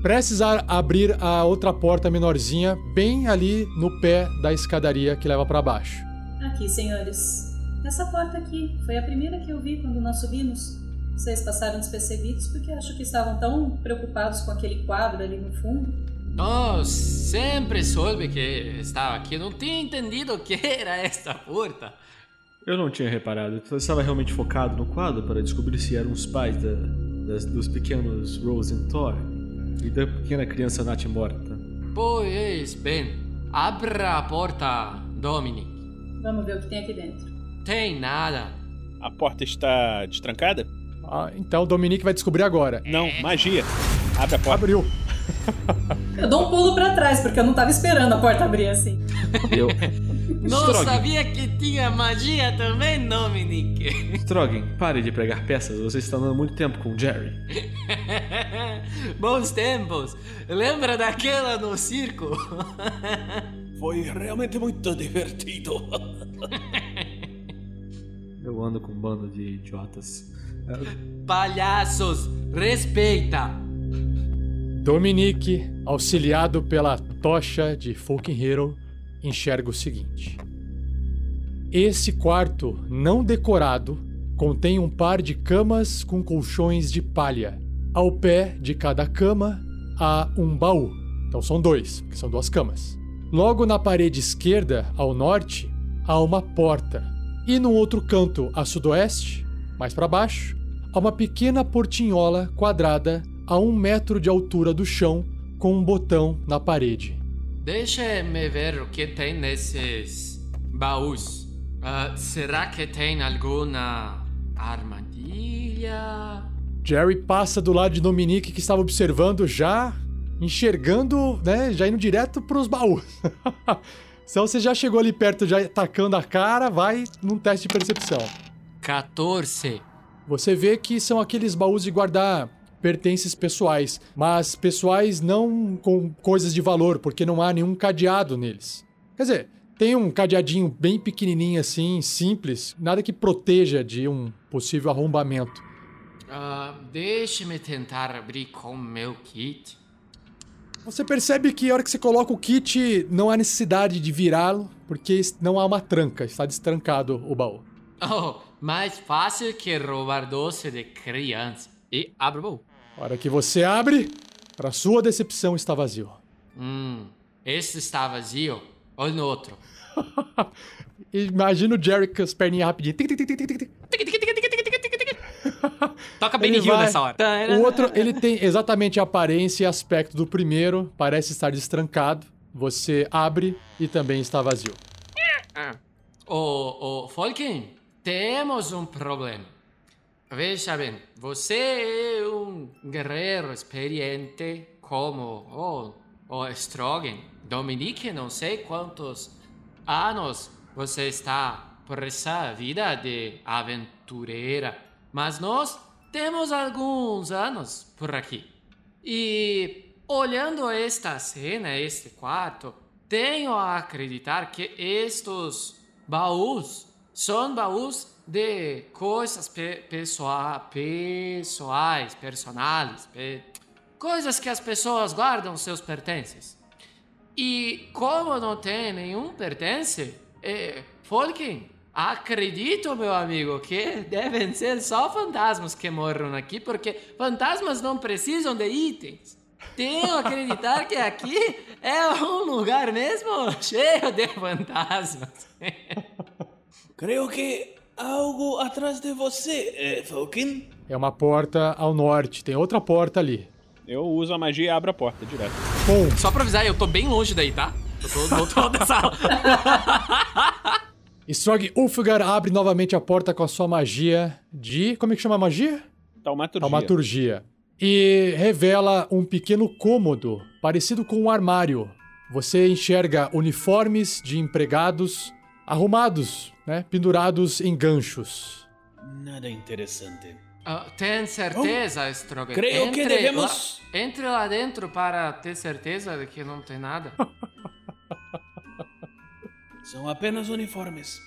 [SPEAKER 1] prestes a abrir a outra porta menorzinha bem ali no pé da escadaria que leva para baixo.
[SPEAKER 8] Aqui, senhores. Essa porta aqui foi a primeira que eu vi quando nós subimos. Vocês passaram despercebidos porque acho que estavam tão preocupados com aquele quadro ali no fundo.
[SPEAKER 6] Oh, sempre soube que estava aqui. Não tinha entendido o que era esta porta.
[SPEAKER 4] Eu não tinha reparado. Eu estava realmente focado no quadro para descobrir se eram os pais da, das, dos pequenos Rose e Thor e da pequena criança Nat morta.
[SPEAKER 6] Pois bem, abra a porta, Dominic.
[SPEAKER 8] Vamos ver o que tem aqui dentro.
[SPEAKER 6] Tem nada.
[SPEAKER 7] A porta está destrancada?
[SPEAKER 1] Ah, então o Dominique vai descobrir agora.
[SPEAKER 7] Não, magia. Abre a porta.
[SPEAKER 1] Abriu.
[SPEAKER 8] Eu dou um pulo pra trás, porque eu não tava esperando a porta abrir assim.
[SPEAKER 4] Eu.
[SPEAKER 6] Não
[SPEAKER 4] Strog.
[SPEAKER 6] sabia que tinha magia também, Dominic.
[SPEAKER 4] Strogan, pare de pregar peças. Você está andando muito tempo com o Jerry.
[SPEAKER 6] Bons tempos. Lembra daquela no circo?
[SPEAKER 7] Foi realmente muito divertido.
[SPEAKER 4] Eu ando com um bando de idiotas.
[SPEAKER 6] Palhaços, respeita.
[SPEAKER 1] Dominique, auxiliado pela tocha de Fucking Hero, enxerga o seguinte: Esse quarto não decorado contém um par de camas com colchões de palha. Ao pé de cada cama há um baú. Então são dois, que são duas camas. Logo na parede esquerda, ao norte, há uma porta. E no outro canto, a sudoeste, mais para baixo, há uma pequena portinhola quadrada a um metro de altura do chão, com um botão na parede.
[SPEAKER 6] Deixa-me ver o que tem nesses baús. Ah, será que tem alguma armadilha?
[SPEAKER 1] Jerry passa do lado de Dominique, que estava observando, já enxergando, né? Já indo direto pros baús. então você já chegou ali perto, já tacando a cara, vai num teste de percepção.
[SPEAKER 6] 14.
[SPEAKER 1] Você vê que são aqueles baús de guardar pertences pessoais, mas pessoais não com coisas de valor, porque não há nenhum cadeado neles. Quer dizer, tem um cadeadinho bem pequenininho assim, simples, nada que proteja de um possível arrombamento.
[SPEAKER 6] Ah, Deixe-me tentar abrir com meu kit.
[SPEAKER 1] Você percebe que a hora que você coloca o kit, não há necessidade de virá-lo, porque não há uma tranca, está destrancado o baú.
[SPEAKER 6] Oh, mais fácil que roubar doce de criança. E abre o baú.
[SPEAKER 1] A hora que você abre, para sua decepção, está vazio.
[SPEAKER 6] Hum, esse está vazio. Olha no outro.
[SPEAKER 1] Imagina o Jerry com as perninhas rapidinho.
[SPEAKER 6] Toca Benny Hill
[SPEAKER 1] vai-
[SPEAKER 6] nessa hora.
[SPEAKER 1] O outro, ele tem exatamente a aparência e aspecto do primeiro, parece estar destrancado. Você abre e também está vazio.
[SPEAKER 6] Ô, ô, Folkin, temos um problema. Veja bem, você é um guerreiro experiente como o, o Strogan. Dominique, não sei quantos anos você está por essa vida de aventureira, mas nós temos alguns anos por aqui. E olhando esta cena, este quarto, tenho a acreditar que estes baús são baús de coisas pe pessoa pessoais, personais, pe coisas que as pessoas guardam seus pertences. E como não tem nenhum pertence, é, Folkin, acredito, meu amigo, que devem ser só fantasmas que moram aqui, porque fantasmas não precisam de itens. Tenho a acreditar que aqui é um lugar mesmo cheio de fantasmas.
[SPEAKER 7] Creio que algo atrás de você, eh, Falcon.
[SPEAKER 1] É uma porta ao norte, tem outra porta ali.
[SPEAKER 7] Eu uso a magia e abro a porta direto.
[SPEAKER 1] Bom,
[SPEAKER 6] Só pra avisar, eu tô bem longe daí, tá? Eu tô do outro lado da sala.
[SPEAKER 1] Strog Ulfgar abre novamente a porta com a sua magia de. Como é que chama a magia?
[SPEAKER 7] Taumaturgia.
[SPEAKER 1] Taumaturgia. E revela um pequeno cômodo, parecido com um armário. Você enxerga uniformes de empregados arrumados, né? Pendurados em ganchos.
[SPEAKER 7] Nada interessante.
[SPEAKER 6] Ah, tem certeza, Strogan?
[SPEAKER 7] creio que devemos-
[SPEAKER 6] Lá, entre lá dentro para ter certeza de que não tem nada.
[SPEAKER 7] São apenas uniformes.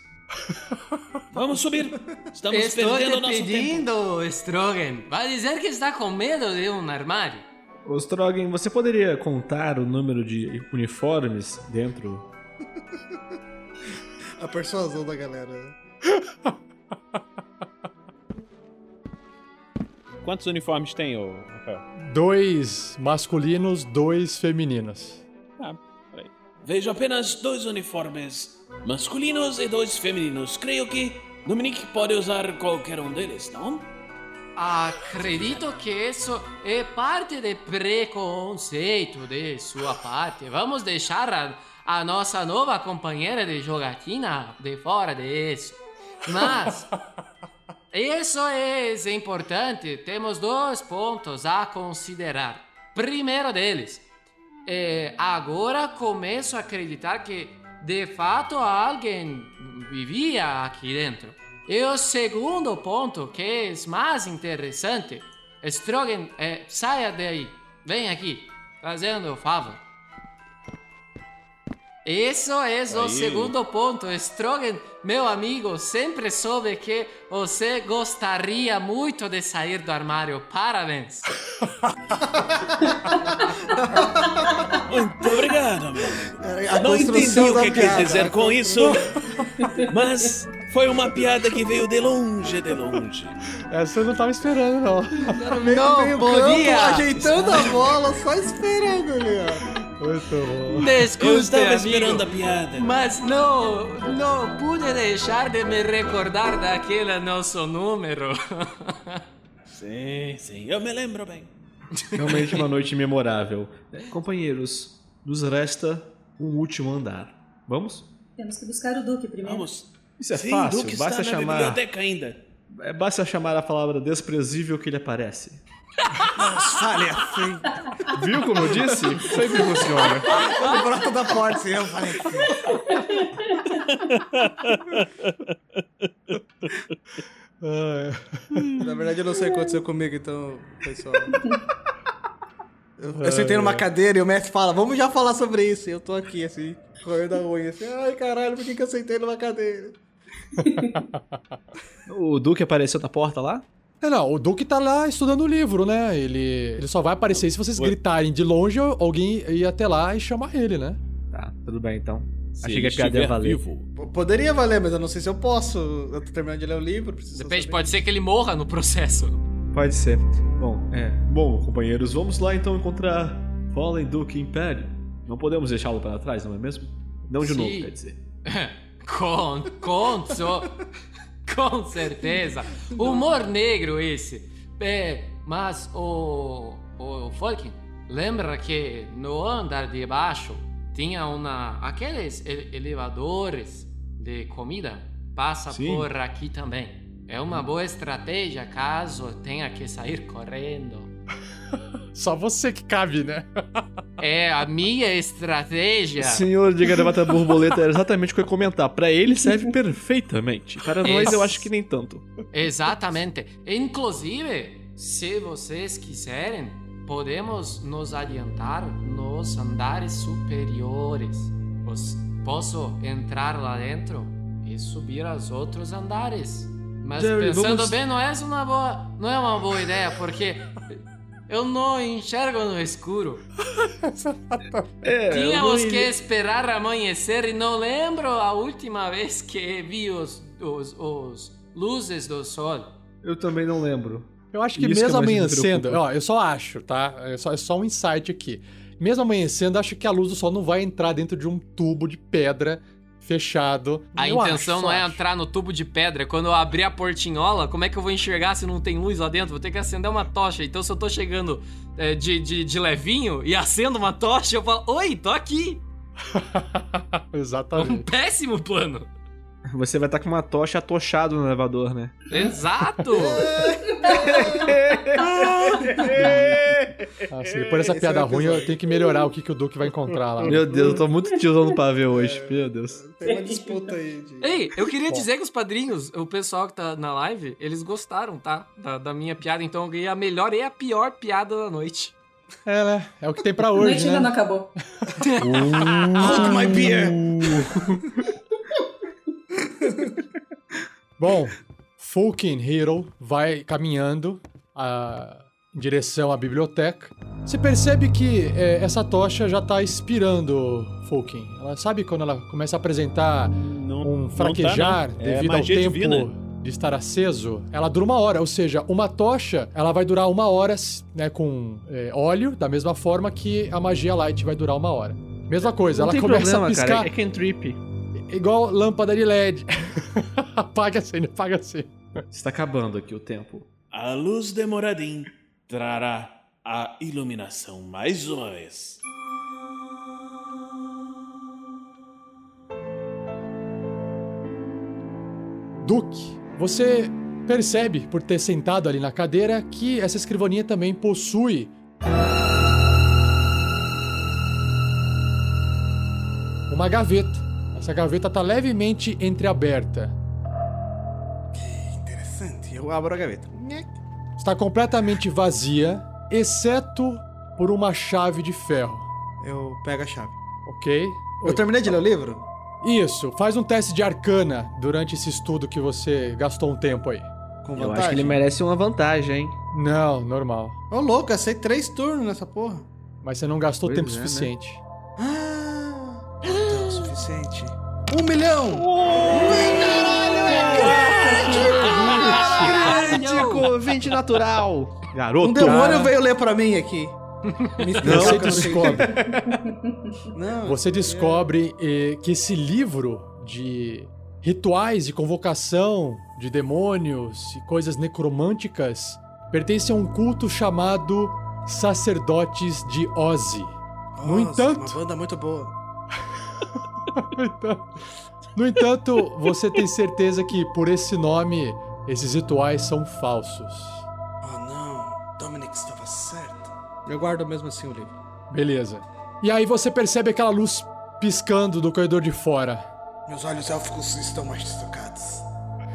[SPEAKER 7] Vamos subir. Estamos
[SPEAKER 6] Estou
[SPEAKER 7] perdendo
[SPEAKER 6] te
[SPEAKER 7] nosso tempo.
[SPEAKER 6] pedindo, Strogan. Vai dizer que está com medo de um armário?
[SPEAKER 4] Ô Strogan, você poderia contar o número de uniformes dentro?
[SPEAKER 9] A persuasão da galera.
[SPEAKER 7] quantos uniformes tem, ô Rafael?
[SPEAKER 1] Dois masculinos, dois femininos.
[SPEAKER 7] Ah, peraí.
[SPEAKER 10] Vejo apenas dois uniformes masculinos e dois femininos. Creio que Dominique pode usar qualquer um deles, não?
[SPEAKER 6] Acredito que isso é parte de preconceito de sua parte. Vamos deixar a, a nossa nova companheira de jogatina de fora disso. Mas isso é importante. Temos dois pontos a considerar. Primeiro deles, é, agora começo a acreditar que de fato alguém vivia aqui dentro. E o segundo ponto, que é mais interessante, Strogan, é, saia daí, vem aqui, fazendo o favor. Isso é o segundo ponto. Strogan, meu amigo, sempre soube que você gostaria muito de sair do armário. Parabéns.
[SPEAKER 10] Muito obrigado, amigo.
[SPEAKER 9] A
[SPEAKER 10] Não entendi o que quis dizer com isso, mas foi uma piada que veio de longe, de longe.
[SPEAKER 1] Essa eu não tava esperando, não.
[SPEAKER 9] Meio
[SPEAKER 6] Não
[SPEAKER 9] que meio
[SPEAKER 6] podia.
[SPEAKER 9] campo, ajeitando a bola, só esperando ali, ó.
[SPEAKER 1] Muito bom.
[SPEAKER 6] Desculpe,
[SPEAKER 10] Eu estava
[SPEAKER 6] amigo,
[SPEAKER 10] esperando a piada.
[SPEAKER 6] Mas não, não pude deixar de me recordar daquele nosso número.
[SPEAKER 10] Sim, sim, eu me lembro bem.
[SPEAKER 4] Realmente uma noite memorável. Companheiros, nos resta um último andar. Vamos?
[SPEAKER 8] Temos que buscar o Duque primeiro.
[SPEAKER 10] Vamos.
[SPEAKER 4] Isso é
[SPEAKER 10] Sim,
[SPEAKER 4] fácil,
[SPEAKER 10] Duque
[SPEAKER 4] basta
[SPEAKER 10] está na
[SPEAKER 4] chamar-
[SPEAKER 10] biblioteca ainda.
[SPEAKER 4] É, basta chamar a palavra desprezível que ele aparece.
[SPEAKER 9] Mas fale assim.
[SPEAKER 4] Viu como eu disse? Sempre funciona.
[SPEAKER 9] Ele brota da porta, assim, eu falei assim. Na verdade, eu não sei o que aconteceu comigo, então, pessoal. Eu, eu sentei numa cadeira e o mestre fala, vamos já falar sobre isso. E eu tô aqui, assim, correndo a unha, assim, ai caralho, por que, que eu sentei numa cadeira?
[SPEAKER 4] O Duque apareceu na porta lá?
[SPEAKER 1] É, não, o Duque tá lá estudando o livro, né? Ele, ele só vai aparecer se vocês gritarem de longe, alguém ir até lá e chamar ele, né?
[SPEAKER 4] Tá, tudo bem então.
[SPEAKER 7] Se
[SPEAKER 4] Achei que a piada ia valer.
[SPEAKER 7] vivo.
[SPEAKER 9] Poderia valer, mas eu não sei se eu posso. Eu tô terminando de ler o livro,
[SPEAKER 6] Depende,
[SPEAKER 9] saber.
[SPEAKER 6] pode ser que ele morra no processo.
[SPEAKER 4] Pode ser. Bom, é. Bom, companheiros, vamos lá então encontrar Fallen Duque Império. Não podemos deixá-lo para trás, não é mesmo? Não de
[SPEAKER 6] Sim.
[SPEAKER 4] novo, quer dizer.
[SPEAKER 6] Com, so- com certeza. Humor negro esse. É, mas o, o Falken, lembra que no andar de baixo tinha uma, aqueles elevadores de comida? Passa
[SPEAKER 4] Sim.
[SPEAKER 6] por aqui também. É uma boa estratégia caso tenha que sair correndo.
[SPEAKER 1] Só você que cabe, né?
[SPEAKER 6] É a minha estratégia.
[SPEAKER 4] Senhor de gravata borboleta era exatamente o que eu ia comentar. Pra ele serve perfeitamente. Para nós eu acho que nem tanto.
[SPEAKER 6] Exatamente. Inclusive, se vocês quiserem, podemos nos adiantar nos andares superiores. Os- posso entrar lá dentro e subir aos outros andares. Mas
[SPEAKER 4] Jerry,
[SPEAKER 6] pensando
[SPEAKER 4] vamos-
[SPEAKER 6] bem, não é uma boa, não é uma boa ideia, porque eu não enxergo no escuro.
[SPEAKER 4] É,
[SPEAKER 6] Tínhamos
[SPEAKER 4] não
[SPEAKER 6] que esperar amanhecer e não lembro a última vez que vi os, os, os luzes do sol.
[SPEAKER 4] Eu também não lembro.
[SPEAKER 1] Eu acho que
[SPEAKER 4] Isso que
[SPEAKER 1] mesmo
[SPEAKER 4] me
[SPEAKER 1] amanhecendo,
[SPEAKER 4] preocupa.
[SPEAKER 1] ó, eu só acho, tá? É só, é só um insight aqui. Mesmo amanhecendo, acho que a luz do sol não vai entrar dentro de um tubo de pedra fechado.
[SPEAKER 6] A
[SPEAKER 1] Eu
[SPEAKER 6] intenção
[SPEAKER 1] acho,
[SPEAKER 6] não é
[SPEAKER 1] acho.
[SPEAKER 6] entrar no tubo de pedra. Quando eu abrir a portinhola, como é que eu vou enxergar se não tem luz lá dentro? Vou ter que acender uma tocha. Então, se eu tô chegando é, de, de, de levinho e acendo uma tocha, eu falo: Oi, tô aqui. É um
[SPEAKER 1] Exatamente.
[SPEAKER 6] péssimo plano.
[SPEAKER 4] Você vai estar com uma tocha atochado no elevador, né?
[SPEAKER 6] Exato.
[SPEAKER 1] Nossa, depois dessa piada
[SPEAKER 9] é
[SPEAKER 1] ruim, eu tenho que melhorar o que, que o Duque vai encontrar lá.
[SPEAKER 4] Meu Deus, eu tô muito tiozão no pavê hoje. Meu Deus.
[SPEAKER 9] Tem uma disputa aí de...
[SPEAKER 6] Ei, eu queria dizer que os padrinhos, o pessoal que tá na live, eles gostaram, tá? Da, da minha piada. Então eu ganhei a melhor e a pior piada da noite.
[SPEAKER 1] É, né? É o que tem pra
[SPEAKER 8] A
[SPEAKER 1] hoje,
[SPEAKER 8] noite ainda não
[SPEAKER 1] né?
[SPEAKER 8] acabou.
[SPEAKER 9] Hold my beer!
[SPEAKER 1] Bom, Fulkin Hero vai caminhando ah, em direção à biblioteca. Você percebe que eh, essa tocha já tá expirando, Fulkin. Ela sabe quando ela começa a apresentar
[SPEAKER 7] Não,
[SPEAKER 1] um
[SPEAKER 7] não tá,
[SPEAKER 1] fraquejar
[SPEAKER 7] não. É
[SPEAKER 1] devido ao tempo
[SPEAKER 7] divina.
[SPEAKER 1] de estar aceso, ela dura uma hora. Ou seja, uma tocha, ela vai durar uma hora, né, com é, óleo, da mesma forma que a magia light vai durar uma hora. Mesma coisa,
[SPEAKER 4] Não
[SPEAKER 1] ela
[SPEAKER 4] tem
[SPEAKER 1] começa
[SPEAKER 4] problema,
[SPEAKER 1] a piscar.
[SPEAKER 4] cara. É cantrip.
[SPEAKER 1] Igual lâmpada de LED. apaga assim, apaga assim.
[SPEAKER 4] Está acabando aqui o tempo.
[SPEAKER 7] A luz de Moradin trará a iluminação mais uma vez.
[SPEAKER 1] Duke, você percebe, por ter sentado ali na cadeira, que essa escrivaninha também possui. Uma gaveta. Essa gaveta está levemente entreaberta.
[SPEAKER 9] Interessante. Eu abro a gaveta.
[SPEAKER 1] Está completamente vazia, exceto por uma chave de ferro.
[SPEAKER 9] Eu pego a chave.
[SPEAKER 1] Ok?
[SPEAKER 9] Eu terminei de ler o livro?
[SPEAKER 1] Isso, faz um teste de arcana durante esse estudo que você gastou um tempo aí.
[SPEAKER 9] Com
[SPEAKER 4] Eu acho que ele merece uma vantagem, hein?
[SPEAKER 1] Não, normal.
[SPEAKER 9] Ô, louco, gastei três turnos nessa porra.
[SPEAKER 1] Mas você não gastou
[SPEAKER 4] Pois
[SPEAKER 1] tempo
[SPEAKER 4] é, né?
[SPEAKER 1] suficiente.
[SPEAKER 9] Ah, é. Um milhão!
[SPEAKER 4] Crítico, 20 natural. Garoto.
[SPEAKER 9] Um demônio veio ler pra mim aqui.
[SPEAKER 1] Você
[SPEAKER 9] eu não sei.
[SPEAKER 1] descobre.
[SPEAKER 9] Não,
[SPEAKER 1] Você descobre eh, que esse livro de rituais de convocação de demônios e coisas necromânticas pertence a um culto chamado Sacerdotes de Ozzy. No
[SPEAKER 9] Nossa,
[SPEAKER 1] entanto,
[SPEAKER 9] Uma banda muito boa.
[SPEAKER 1] No entanto, você tem certeza que por esse nome esses rituais são falsos.
[SPEAKER 5] Oh não, Dominic estava certo.
[SPEAKER 9] Eu guardo mesmo assim o livro.
[SPEAKER 1] Beleza. E aí você percebe aquela luz piscando do corredor de fora.
[SPEAKER 5] Meus olhos élficos estão machucados.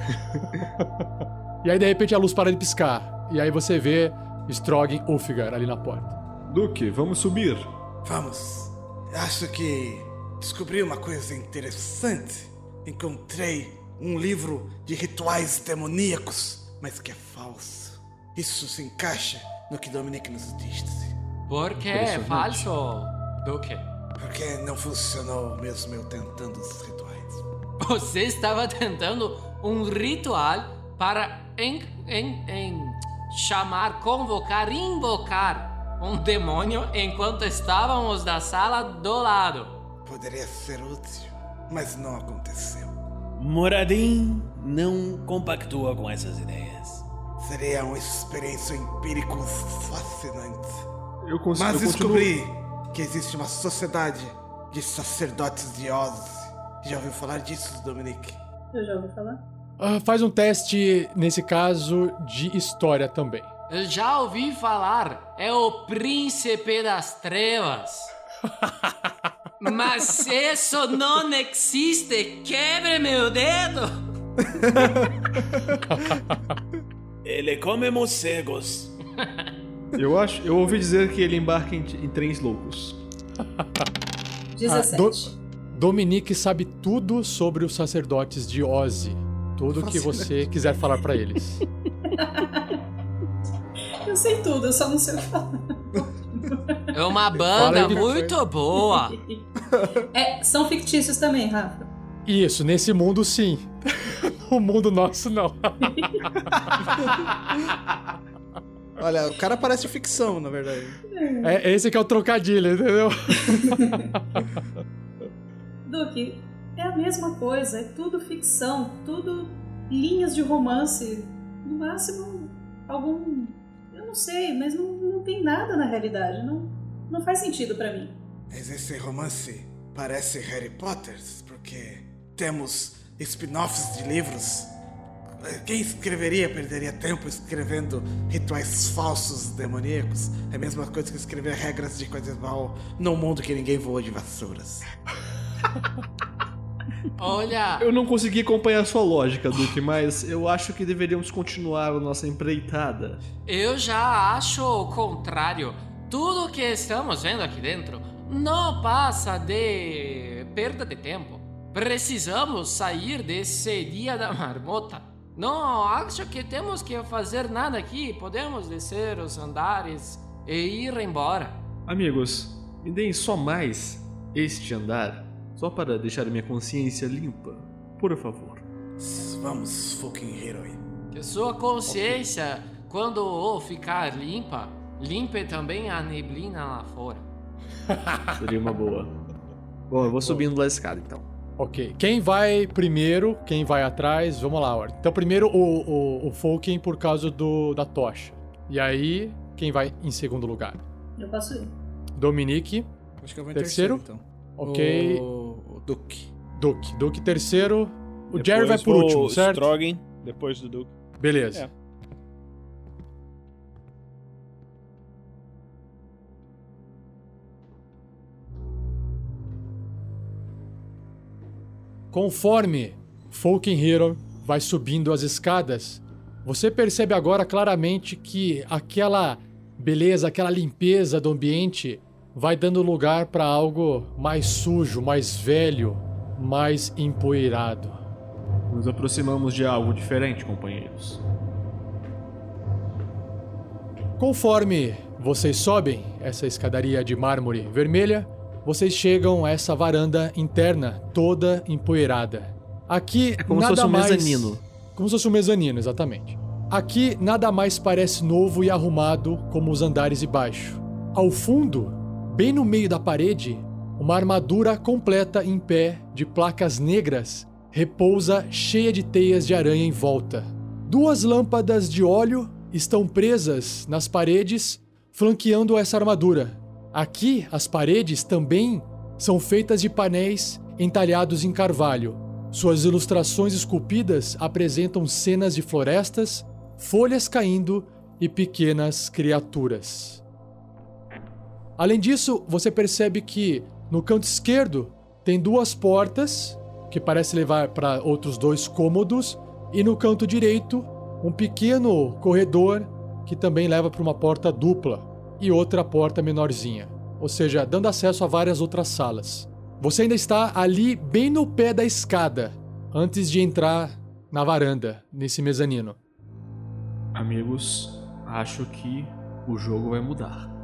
[SPEAKER 1] E aí de repente a luz para de piscar. E aí você vê Strogan Ulfgar ali na porta.
[SPEAKER 4] Duque, vamos subir.
[SPEAKER 5] Vamos. Acho que descobri uma coisa interessante. Encontrei um livro de rituais demoníacos, mas que é falso. Isso se encaixa no que Dominic nos disse.
[SPEAKER 6] Por que é falso, Duque?
[SPEAKER 5] Porque não funcionou mesmo eu tentando os rituais.
[SPEAKER 6] Você estava tentando um ritual para em, em, em chamar, convocar, invocar um demônio enquanto estávamos da sala do lado.
[SPEAKER 5] Poderia ser útil, mas não aconteceu.
[SPEAKER 7] Moradin não compactua com essas ideias.
[SPEAKER 5] Seria uma experiência empírica fascinante.
[SPEAKER 4] Eu consigo.
[SPEAKER 5] Mas
[SPEAKER 4] eu continuo-
[SPEAKER 5] descobri que existe uma sociedade de sacerdotes de Oz. Já ouviu falar disso, Dominique?
[SPEAKER 8] Eu já ouvi falar.
[SPEAKER 1] Ah, faz um teste, nesse caso, de história também.
[SPEAKER 6] Eu já ouvi falar, é o príncipe das trevas. Mas isso não existe, quebre meu dedo.
[SPEAKER 7] Ele come morcegos.
[SPEAKER 4] Eu acho. Eu ouvi dizer que ele embarca em, em trens loucos.
[SPEAKER 1] Ah,
[SPEAKER 8] 17.
[SPEAKER 1] Do- Dominique sabe tudo sobre os sacerdotes de Ozzy. Tudo que você quiser falar pra eles.
[SPEAKER 8] Eu sei tudo, eu só não sei o que falar.
[SPEAKER 6] É uma banda muito boa.
[SPEAKER 8] É, são fictícios também, Rafa.
[SPEAKER 1] Isso, nesse mundo sim. no mundo nosso, não.
[SPEAKER 9] Olha, o cara parece ficção, na verdade.
[SPEAKER 1] É, esse que é o trocadilho, entendeu?
[SPEAKER 8] Duque, é a mesma coisa, é tudo ficção, tudo linhas de romance. No máximo, algum. Não sei, mas não, não tem nada na realidade. Não, não faz sentido pra mim.
[SPEAKER 5] Mas esse romance parece Harry Potter, porque temos spin-offs de livros. Quem escreveria perderia tempo escrevendo rituais falsos demoníacos? É a mesma coisa que escrever regras de coisas mal num mundo que ninguém voa de vassouras.
[SPEAKER 6] Olha,
[SPEAKER 4] Eu não consegui acompanhar a sua lógica, Duque, mas eu acho que deveríamos continuar a nossa empreitada.
[SPEAKER 6] eu já acho o contrário. Tudo que estamos vendo aqui dentro não passa de perda de tempo. Precisamos sair desse dia da marmota. Não acho que temos que fazer nada aqui. Podemos descer os andares e ir embora.
[SPEAKER 4] Amigos, me deem só mais este andar, só para deixar minha consciência limpa. Por favor.
[SPEAKER 5] vamos, fucking herói.
[SPEAKER 6] Que sua consciência, quando ficar limpa, limpe também a neblina lá fora.
[SPEAKER 4] Seria uma boa. Bom, eu vou subindo lá a escada então.
[SPEAKER 1] Ok. Quem vai primeiro, quem vai atrás, vamos lá, ordem. Então, primeiro o, o, o Fulkin por causa do, da tocha. E aí, quem vai em segundo lugar?
[SPEAKER 8] Eu posso ir.
[SPEAKER 1] Dominique.
[SPEAKER 9] Acho que eu vou em
[SPEAKER 1] Terceiro?
[SPEAKER 9] terceiro, então.
[SPEAKER 1] Ok.
[SPEAKER 9] O Duke.
[SPEAKER 1] Duke. Duke terceiro. O
[SPEAKER 7] Depois
[SPEAKER 1] Jerry vai por último, certo?
[SPEAKER 7] Strogan, depois do Duke.
[SPEAKER 1] Beleza.
[SPEAKER 7] É.
[SPEAKER 1] Conforme Falcon Hero vai subindo as escadas, você percebe agora claramente que aquela beleza, aquela limpeza do ambiente vai dando lugar para algo mais sujo, mais velho, mais empoeirado.
[SPEAKER 4] Nos aproximamos de algo diferente, companheiros.
[SPEAKER 1] Conforme vocês sobem essa escadaria de mármore vermelha, vocês chegam a essa varanda interna toda empoeirada. Aqui
[SPEAKER 4] É como se
[SPEAKER 1] nada
[SPEAKER 4] fosse um
[SPEAKER 1] mais...
[SPEAKER 4] mezanino.
[SPEAKER 1] Como se fosse um mezanino, exatamente. Aqui nada mais parece novo e arrumado como os andares de baixo. Ao fundo, bem no meio da parede, uma armadura completa em pé de placas negras repousa cheia de teias de aranha em volta. Duas lâmpadas de óleo estão presas nas paredes, flanqueando essa armadura. Aqui, as paredes também são feitas de painéis entalhados em carvalho. Suas ilustrações esculpidas apresentam cenas de florestas, folhas caindo e pequenas criaturas. Além disso, você percebe que no canto esquerdo tem duas portas que parecem levar para outros dois cômodos e no canto direito um pequeno corredor que também leva para uma porta dupla e outra porta menorzinha, ou seja, dando acesso a várias outras salas. Você ainda está ali bem no pé da escada antes de entrar na varanda, nesse mezanino.
[SPEAKER 4] Amigos, acho que o jogo vai mudar.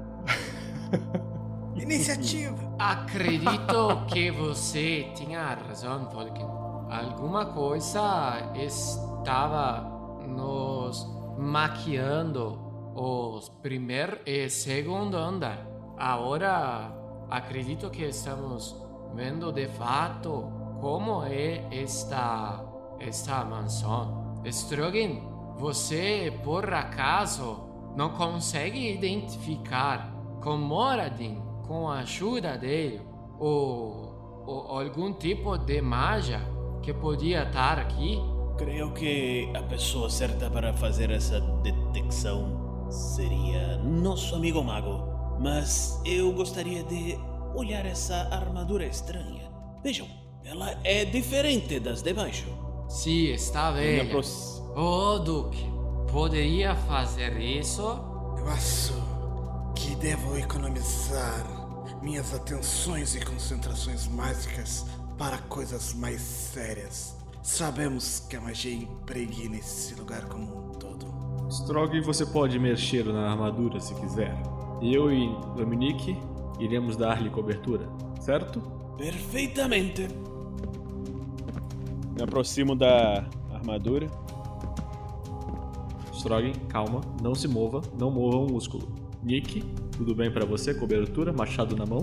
[SPEAKER 5] Iniciativa!
[SPEAKER 6] Acredito que você tinha razão, Tolkien. Alguma coisa estava nos maquiando os primeiro e segundo andar. Agora acredito que estamos vendo de fato como é esta esta mansão. Strogan, você por acaso não consegue identificar com Moradin, com a ajuda dele, ou, ou algum tipo de magia que podia estar aqui?
[SPEAKER 10] Creio que a pessoa certa para fazer essa detecção seria nosso amigo mago. Mas eu gostaria de olhar essa armadura estranha. Vejam, ela é diferente das de baixo.
[SPEAKER 6] Sim, está velha. Ô, Duque, poderia fazer isso?
[SPEAKER 5] Eu acho que devo economizar minhas atenções e concentrações mágicas para coisas mais sérias. Sabemos que a magia impregna esse lugar como um todo.
[SPEAKER 4] Strog, você pode mexer na armadura se quiser. Eu e Dominique iremos dar-lhe cobertura, certo?
[SPEAKER 10] Perfeitamente.
[SPEAKER 7] Me aproximo da armadura.
[SPEAKER 4] Strogan, calma, não se mova, não mova um músculo. Nick, tudo bem pra você? Cobertura, machado na mão?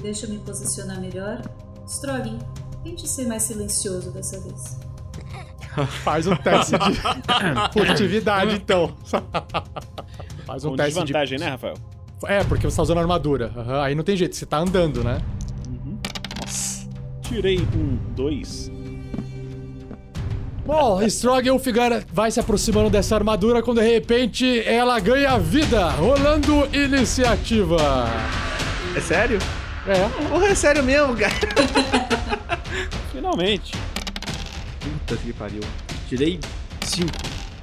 [SPEAKER 8] Deixa eu me posicionar melhor. Strogan, tente ser mais silencioso dessa vez.
[SPEAKER 1] Faz um teste de furtividade, então. Faz um
[SPEAKER 7] Com
[SPEAKER 1] teste de.
[SPEAKER 7] desvantagem, né, Rafael?
[SPEAKER 1] É, porque você tá usando armadura. Aham, Aí não tem jeito, você tá andando, né?
[SPEAKER 7] Nossa. Tirei um, dois.
[SPEAKER 1] Bom, Strog Ulfgar vai se aproximando dessa armadura quando de repente ela ganha vida, rolando iniciativa.
[SPEAKER 4] É sério?
[SPEAKER 1] É.
[SPEAKER 4] Porra, é sério mesmo, cara.
[SPEAKER 7] Finalmente.
[SPEAKER 4] Puta que pariu. Tirei 5.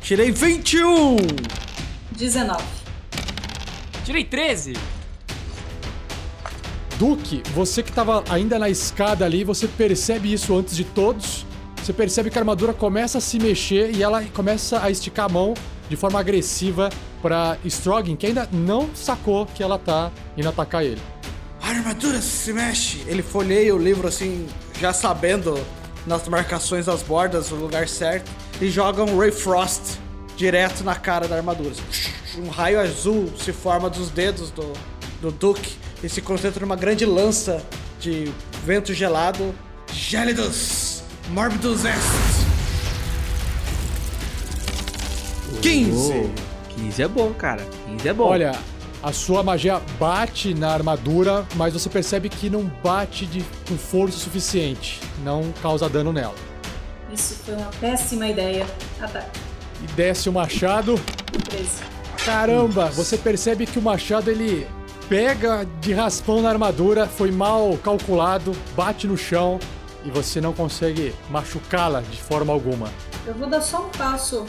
[SPEAKER 9] Tirei 21!
[SPEAKER 8] 19.
[SPEAKER 6] Tirei 13.
[SPEAKER 1] Duke, você que tava ainda na escada ali, você percebe isso antes de todos. Você percebe que a armadura começa a se mexer e ela começa a esticar a mão de forma agressiva pra Strogan, que ainda não sacou que ela tá indo atacar ele.
[SPEAKER 5] A armadura se mexe!
[SPEAKER 9] Ele folheia o livro assim, já sabendo nas marcações das bordas o lugar certo. e joga um Ray Frost direto na cara da armadura. Um raio azul se forma dos dedos do, do Duke e se concentra numa grande lança de vento gelado.
[SPEAKER 5] Gélidos Morbidus Est.
[SPEAKER 9] 15!
[SPEAKER 4] 15 é bom, cara. 15 é bom.
[SPEAKER 1] Olha, a sua magia bate na armadura, mas você percebe que não bate de, com força suficiente. Não causa dano nela.
[SPEAKER 8] Isso foi uma péssima ideia. Ataque.
[SPEAKER 1] E desce o machado.
[SPEAKER 8] 13.
[SPEAKER 1] Caramba, você percebe que o machado ele pega de raspão na armadura, foi mal calculado, bate no chão e você não consegue machucá-la de forma alguma.
[SPEAKER 8] Eu vou dar só um passo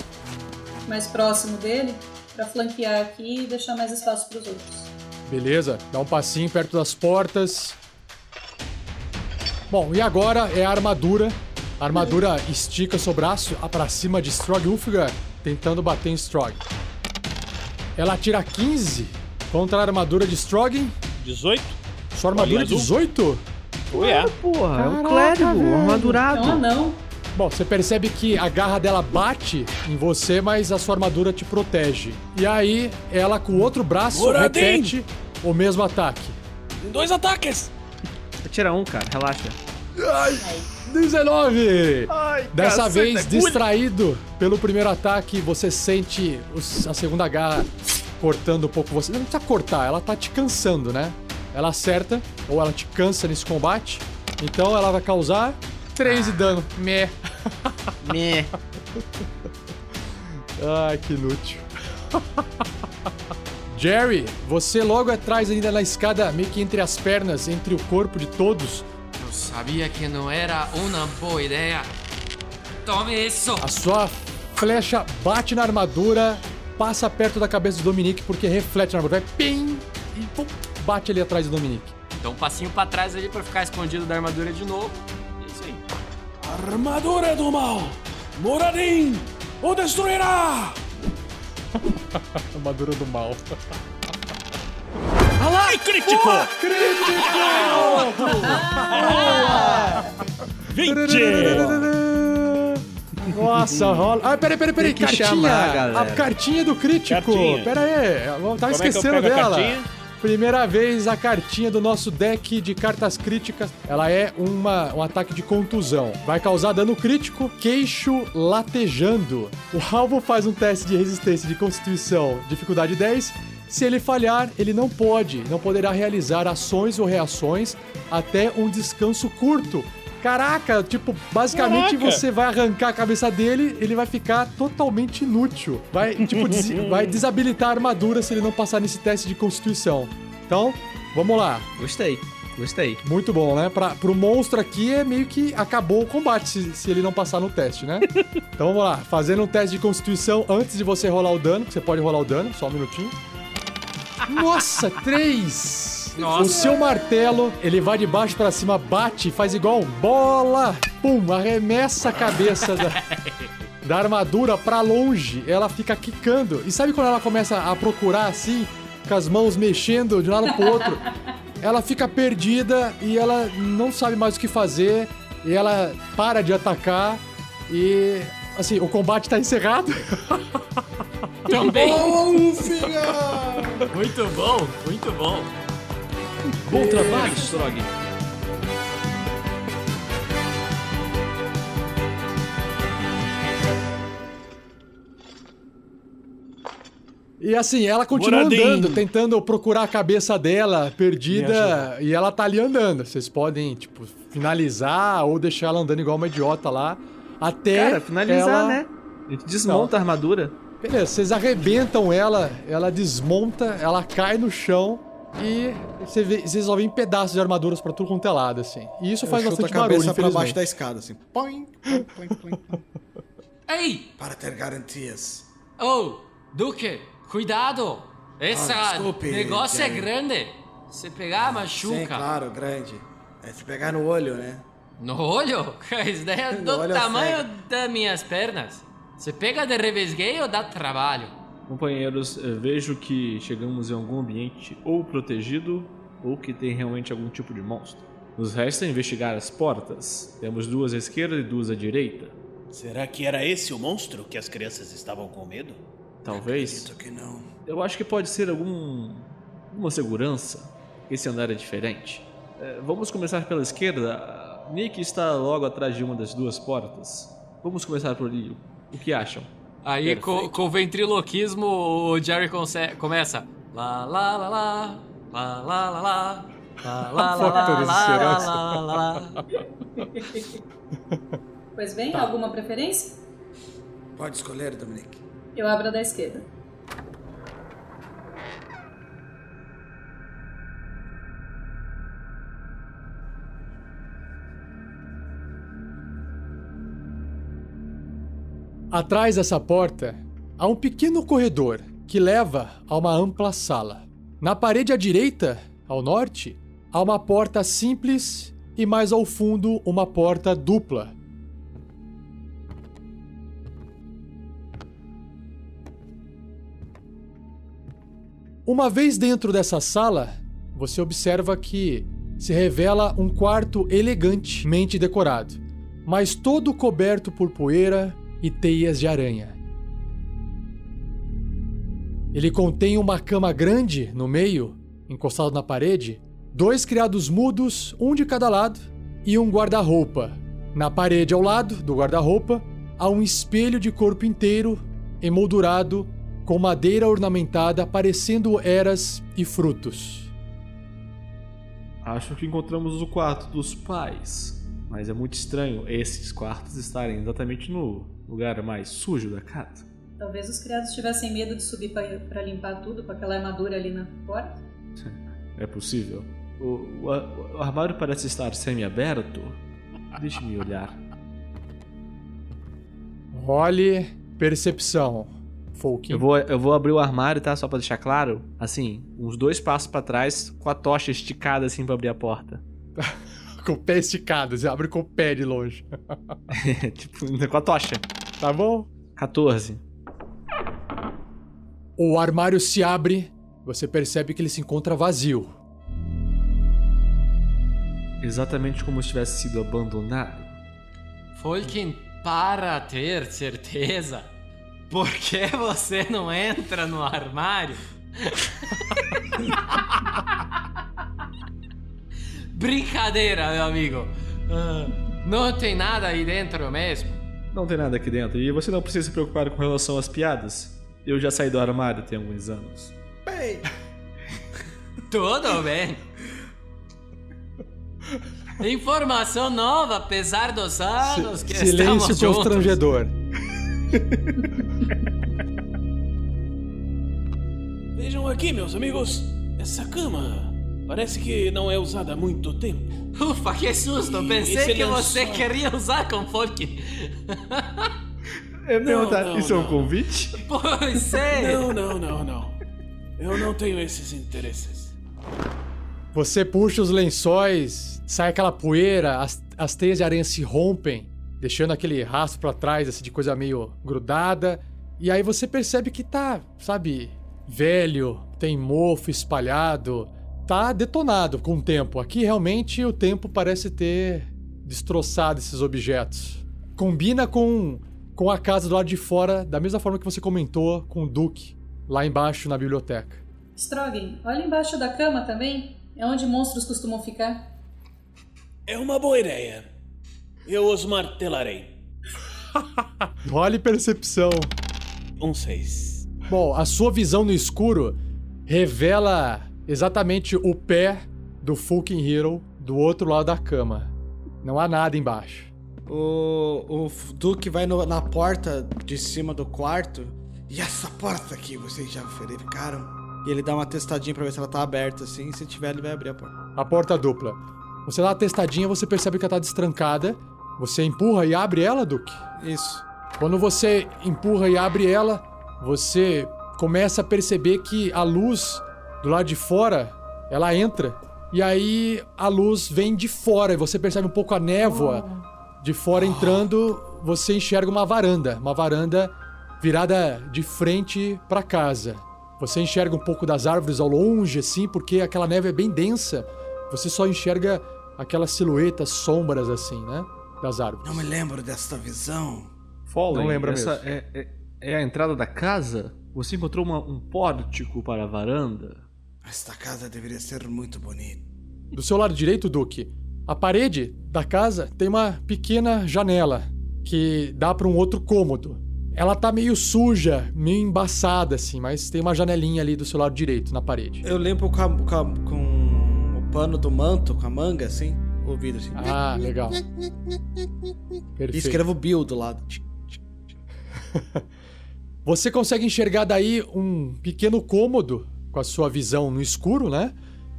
[SPEAKER 8] mais próximo dele pra flanquear aqui e deixar mais espaço pros outros.
[SPEAKER 1] Beleza, dá um passinho perto das portas. Bom, e agora é a armadura. A armadura estica seu braço pra cima de Strog Ulfgar, tentando bater em Strog. Ela tira 15 contra a armadura de Strog.
[SPEAKER 7] 18?
[SPEAKER 1] Sua armadura é
[SPEAKER 7] Bolinha azul.
[SPEAKER 1] 18?
[SPEAKER 7] Oh, é.
[SPEAKER 4] Porra, é um
[SPEAKER 1] Caraca,
[SPEAKER 4] clérigo,
[SPEAKER 1] velho.
[SPEAKER 4] armadurado.
[SPEAKER 8] Então, não.
[SPEAKER 1] Bom, você percebe que a garra dela bate em você, mas a sua armadura te protege. E aí, ela com o outro braço
[SPEAKER 7] Moradinho!
[SPEAKER 1] repete o mesmo ataque.
[SPEAKER 7] Tem dois ataques!
[SPEAKER 4] Tira um, cara, relaxa.
[SPEAKER 1] 19! Dessa
[SPEAKER 7] caceta,
[SPEAKER 1] vez, distraído pelo primeiro ataque, você sente a segunda garra cortando um pouco você. Não precisa cortar, ela tá te cansando, né? Ela acerta, ou ela te cansa nesse combate. Então ela vai causar 3 de dano. Meh.
[SPEAKER 4] Meh.
[SPEAKER 1] Ai, que inútil. Jerry, você logo atrás ainda na escada, meio que entre as pernas, entre o corpo de todos,
[SPEAKER 6] Eu sabia que não era uma boa ideia. Tome isso!
[SPEAKER 1] a sua flecha bate na armadura, passa perto da cabeça do Dominique porque reflete na armadura, vai pim e pum, bate ali atrás do Dominique.
[SPEAKER 6] Dá um passinho pra trás ali pra ficar escondido da armadura de novo. É isso aí.
[SPEAKER 7] Armadura do mal! Moradin! O destruirá!
[SPEAKER 1] Armadura do mal.
[SPEAKER 7] Ai, crítico! Crítico! 20!
[SPEAKER 1] Nossa, rola. Ah, peraí, peraí, peraí. Cartinha.
[SPEAKER 4] chamar, galera.
[SPEAKER 1] a cartinha do crítico.
[SPEAKER 7] Cartinha.
[SPEAKER 1] Pera aí. Tava
[SPEAKER 7] Como é
[SPEAKER 1] esquecendo
[SPEAKER 7] a
[SPEAKER 1] dela. Primeira vez a cartinha do nosso deck de cartas críticas. Ela é uma, um ataque de contusão. Vai causar dano crítico, queixo latejando. O alvo faz um teste de resistência de constituição, dificuldade 10. Se ele falhar, ele não pode, não poderá realizar ações ou reações até um descanso curto. Caraca, tipo, basicamente
[SPEAKER 7] Caraca.
[SPEAKER 1] você vai arrancar a cabeça dele, ele vai ficar totalmente inútil. Vai, tipo, des- vai desabilitar a armadura se ele não passar nesse teste de constituição. Então, vamos lá.
[SPEAKER 4] Gostei, gostei.
[SPEAKER 1] Muito bom, né? Pra, pro monstro aqui é meio que acabou o combate se, se ele não passar no teste, né? então vamos lá. Fazendo um teste de constituição antes de você rolar o dano. Você pode rolar o dano, só um minutinho. Nossa, três!
[SPEAKER 6] Nossa.
[SPEAKER 1] O seu martelo, ele vai de baixo pra cima, bate, faz igual bola, pum, arremessa a cabeça da, da armadura pra longe. Ela fica quicando. E sabe quando ela começa a procurar assim, com as mãos mexendo de um lado pro outro? Ela fica perdida e ela não sabe mais o que fazer. E ela para de atacar. E assim, o combate tá encerrado.
[SPEAKER 6] Também.
[SPEAKER 9] Oh, filha!
[SPEAKER 6] Muito bom, muito bom.
[SPEAKER 4] Bom trabalho, Strog.
[SPEAKER 1] E assim, ela continua
[SPEAKER 7] Moradinho.
[SPEAKER 1] andando, tentando procurar a cabeça dela perdida. E ela tá ali andando. Vocês podem, tipo, finalizar ou deixar ela andando igual uma idiota lá. Até.
[SPEAKER 4] Cara, finalizar,
[SPEAKER 1] ela-
[SPEAKER 4] né? A gente desmonta a armadura.
[SPEAKER 1] Beleza, vocês arrebentam ela, ela desmonta, ela cai no chão e você vê- vocês só veem pedaços de armaduras pra tudo quanto é lado, assim. E isso faz
[SPEAKER 9] Eu chuto
[SPEAKER 1] bastante
[SPEAKER 9] a cabeça
[SPEAKER 1] barulho,
[SPEAKER 9] pra baixo
[SPEAKER 1] infelizmente.
[SPEAKER 9] da escada, assim. Põe, põe, põe, põe, põe.
[SPEAKER 6] Ei!
[SPEAKER 5] Para ter garantias.
[SPEAKER 6] Oh, Duque, cuidado! Esse
[SPEAKER 5] Ah, desculpe,
[SPEAKER 6] negócio é grande. Se pegar, machuca.
[SPEAKER 5] Sim, claro, grande. É se pegar no olho, né?
[SPEAKER 6] No olho? Isso daí é do
[SPEAKER 5] olho
[SPEAKER 6] tamanho
[SPEAKER 5] cego.
[SPEAKER 6] das minhas pernas. Se pega de revesgueio, dá trabalho.
[SPEAKER 4] Companheiros, eh, vejo que chegamos em algum ambiente ou protegido ou que tem realmente algum tipo de monstro. Nos resta investigar as portas. Temos duas à esquerda e duas à direita.
[SPEAKER 10] Será que era esse o monstro que as crianças estavam com medo?
[SPEAKER 4] Talvez.
[SPEAKER 5] Acredito que não.
[SPEAKER 4] Eu acho que pode ser algum. alguma segurança. Esse andar é diferente. É, vamos começar pela esquerda. Nick está logo atrás de uma das duas portas. Vamos começar por ali. O que acham?
[SPEAKER 6] Aí, com, com o ventriloquismo, o Jerry conse- começa. Lá, lá, lá, lá. Lá, lá, lá, lá. Lá, lá, lá, lá, lá,
[SPEAKER 1] desesperança.
[SPEAKER 6] lá, lá, lá.
[SPEAKER 8] Pois bem, alguma preferência?
[SPEAKER 5] Pode escolher, Dominique.
[SPEAKER 8] Eu abro a da esquerda.
[SPEAKER 1] Atrás dessa porta há um pequeno corredor que leva a uma ampla sala. Na parede à direita, ao norte, há uma porta simples e mais ao fundo uma porta dupla. Uma vez dentro dessa sala, você observa que se revela um quarto elegantemente decorado, mas todo coberto por poeira e teias de aranha. Ele contém uma cama grande no meio, encostado na parede, dois criados mudos, um de cada lado, e um guarda-roupa. Na parede ao lado do guarda-roupa há um espelho de corpo inteiro, emoldurado, com madeira ornamentada parecendo eras e frutos.
[SPEAKER 4] Acho que encontramos o quarto dos pais. Mas é muito estranho esses quartos estarem exatamente no lugar mais sujo da casa.
[SPEAKER 8] Talvez os criados tivessem medo de subir pra pra limpar tudo com aquela armadura ali na porta.
[SPEAKER 4] É possível. O, o o armário parece estar semi-aberto. Deixe-me olhar.
[SPEAKER 1] Role percepção, Folkin.
[SPEAKER 4] Eu vou, eu vou abrir o armário, tá? Só pra deixar claro. Assim, uns dois passos pra trás, com a tocha esticada assim pra abrir a porta.
[SPEAKER 1] Com o pé esticado, você abre com o pé de longe.
[SPEAKER 4] tipo, com a tocha.
[SPEAKER 1] Tá bom?
[SPEAKER 4] 14.
[SPEAKER 1] O armário se abre, você percebe que ele se encontra vazio.
[SPEAKER 4] Exatamente como se tivesse sido abandonado.
[SPEAKER 6] Folkin, para ter certeza, por que você não entra no armário? Brincadeira, meu amigo. Ah, não tem nada aí dentro mesmo.
[SPEAKER 4] Não tem nada aqui dentro. E você não precisa se preocupar com relação às piadas. Eu já saí do armário tem alguns anos.
[SPEAKER 6] Tudo bem. Informação nova, apesar dos anos que
[SPEAKER 1] Silêncio
[SPEAKER 6] estamos juntos.
[SPEAKER 1] constrangedor.
[SPEAKER 7] Vejam aqui, meus amigos. Essa cama parece que não é usada há muito tempo.
[SPEAKER 6] Ufa, que susto!
[SPEAKER 7] E
[SPEAKER 6] Pensei que você
[SPEAKER 7] lençol?
[SPEAKER 6] queria usar com Folkin.
[SPEAKER 4] Eu
[SPEAKER 7] Não,
[SPEAKER 4] perguntar,
[SPEAKER 7] não,
[SPEAKER 4] isso é um
[SPEAKER 7] não.
[SPEAKER 4] convite?
[SPEAKER 6] Pois sei.
[SPEAKER 7] Não, não, não, não. Eu não tenho esses interesses.
[SPEAKER 1] Você puxa os lençóis, sai aquela poeira, as, as teias de aranha se rompem, deixando aquele rastro pra trás, assim, de coisa meio grudada. E aí você percebe que tá, sabe, velho, tem mofo espalhado, tá detonado com o tempo. Aqui realmente o tempo parece ter destroçado esses objetos. Combina com, com a casa do lado de fora, da mesma forma que você comentou com o Duke, lá embaixo na biblioteca.
[SPEAKER 8] Strogan, olha embaixo da cama também. É onde monstros costumam ficar.
[SPEAKER 7] É uma boa ideia. Eu os martelarei.
[SPEAKER 1] Role percepção.
[SPEAKER 7] Um seis.
[SPEAKER 1] Bom, a sua visão no escuro revela exatamente o pé do fucking hero do outro lado da cama. Não há nada embaixo.
[SPEAKER 9] O, o Duke vai no- na porta de cima do quarto
[SPEAKER 5] E essa porta aqui, vocês já verificaram?
[SPEAKER 9] e ele dá uma testadinha pra ver se ela tá aberta assim. Se tiver, ele vai abrir a porta.
[SPEAKER 1] A porta dupla. Você dá uma testadinha, você percebe que ela tá destrancada. Você empurra e abre ela, Duke.
[SPEAKER 9] Isso.
[SPEAKER 1] Quando você empurra e abre ela, você começa a perceber que a luz do lado de fora, ela entra. E aí a luz vem de fora e você percebe um pouco a névoa de fora entrando. Você enxerga uma varanda, uma varanda virada de frente para casa. Você enxerga um pouco das árvores ao longe, assim, porque aquela neve é bem densa. Você só enxerga aquelas silhuetas, sombras, assim, né? Das árvores.
[SPEAKER 5] Não me lembro desta visão.
[SPEAKER 4] Fallen,
[SPEAKER 1] Não lembra
[SPEAKER 4] essa
[SPEAKER 1] mesmo.
[SPEAKER 4] é, é, é a entrada da casa? Você encontrou uma- um pórtico para a varanda?
[SPEAKER 5] Esta casa deveria ser muito bonita.
[SPEAKER 1] Do seu lado direito, Duque, a parede da casa tem uma pequena janela que dá para um outro cômodo. Ela tá meio suja, meio embaçada assim, mas tem uma janelinha ali do seu lado direito na parede.
[SPEAKER 9] Eu limpo com, a- com a- com o pano do manto, com a manga, assim, o vidro, assim.
[SPEAKER 1] Ah, legal.
[SPEAKER 9] E
[SPEAKER 1] Perfeito.
[SPEAKER 9] escrevo Bill do lado.
[SPEAKER 1] Você consegue enxergar daí um pequeno cômodo com a sua visão no escuro, né?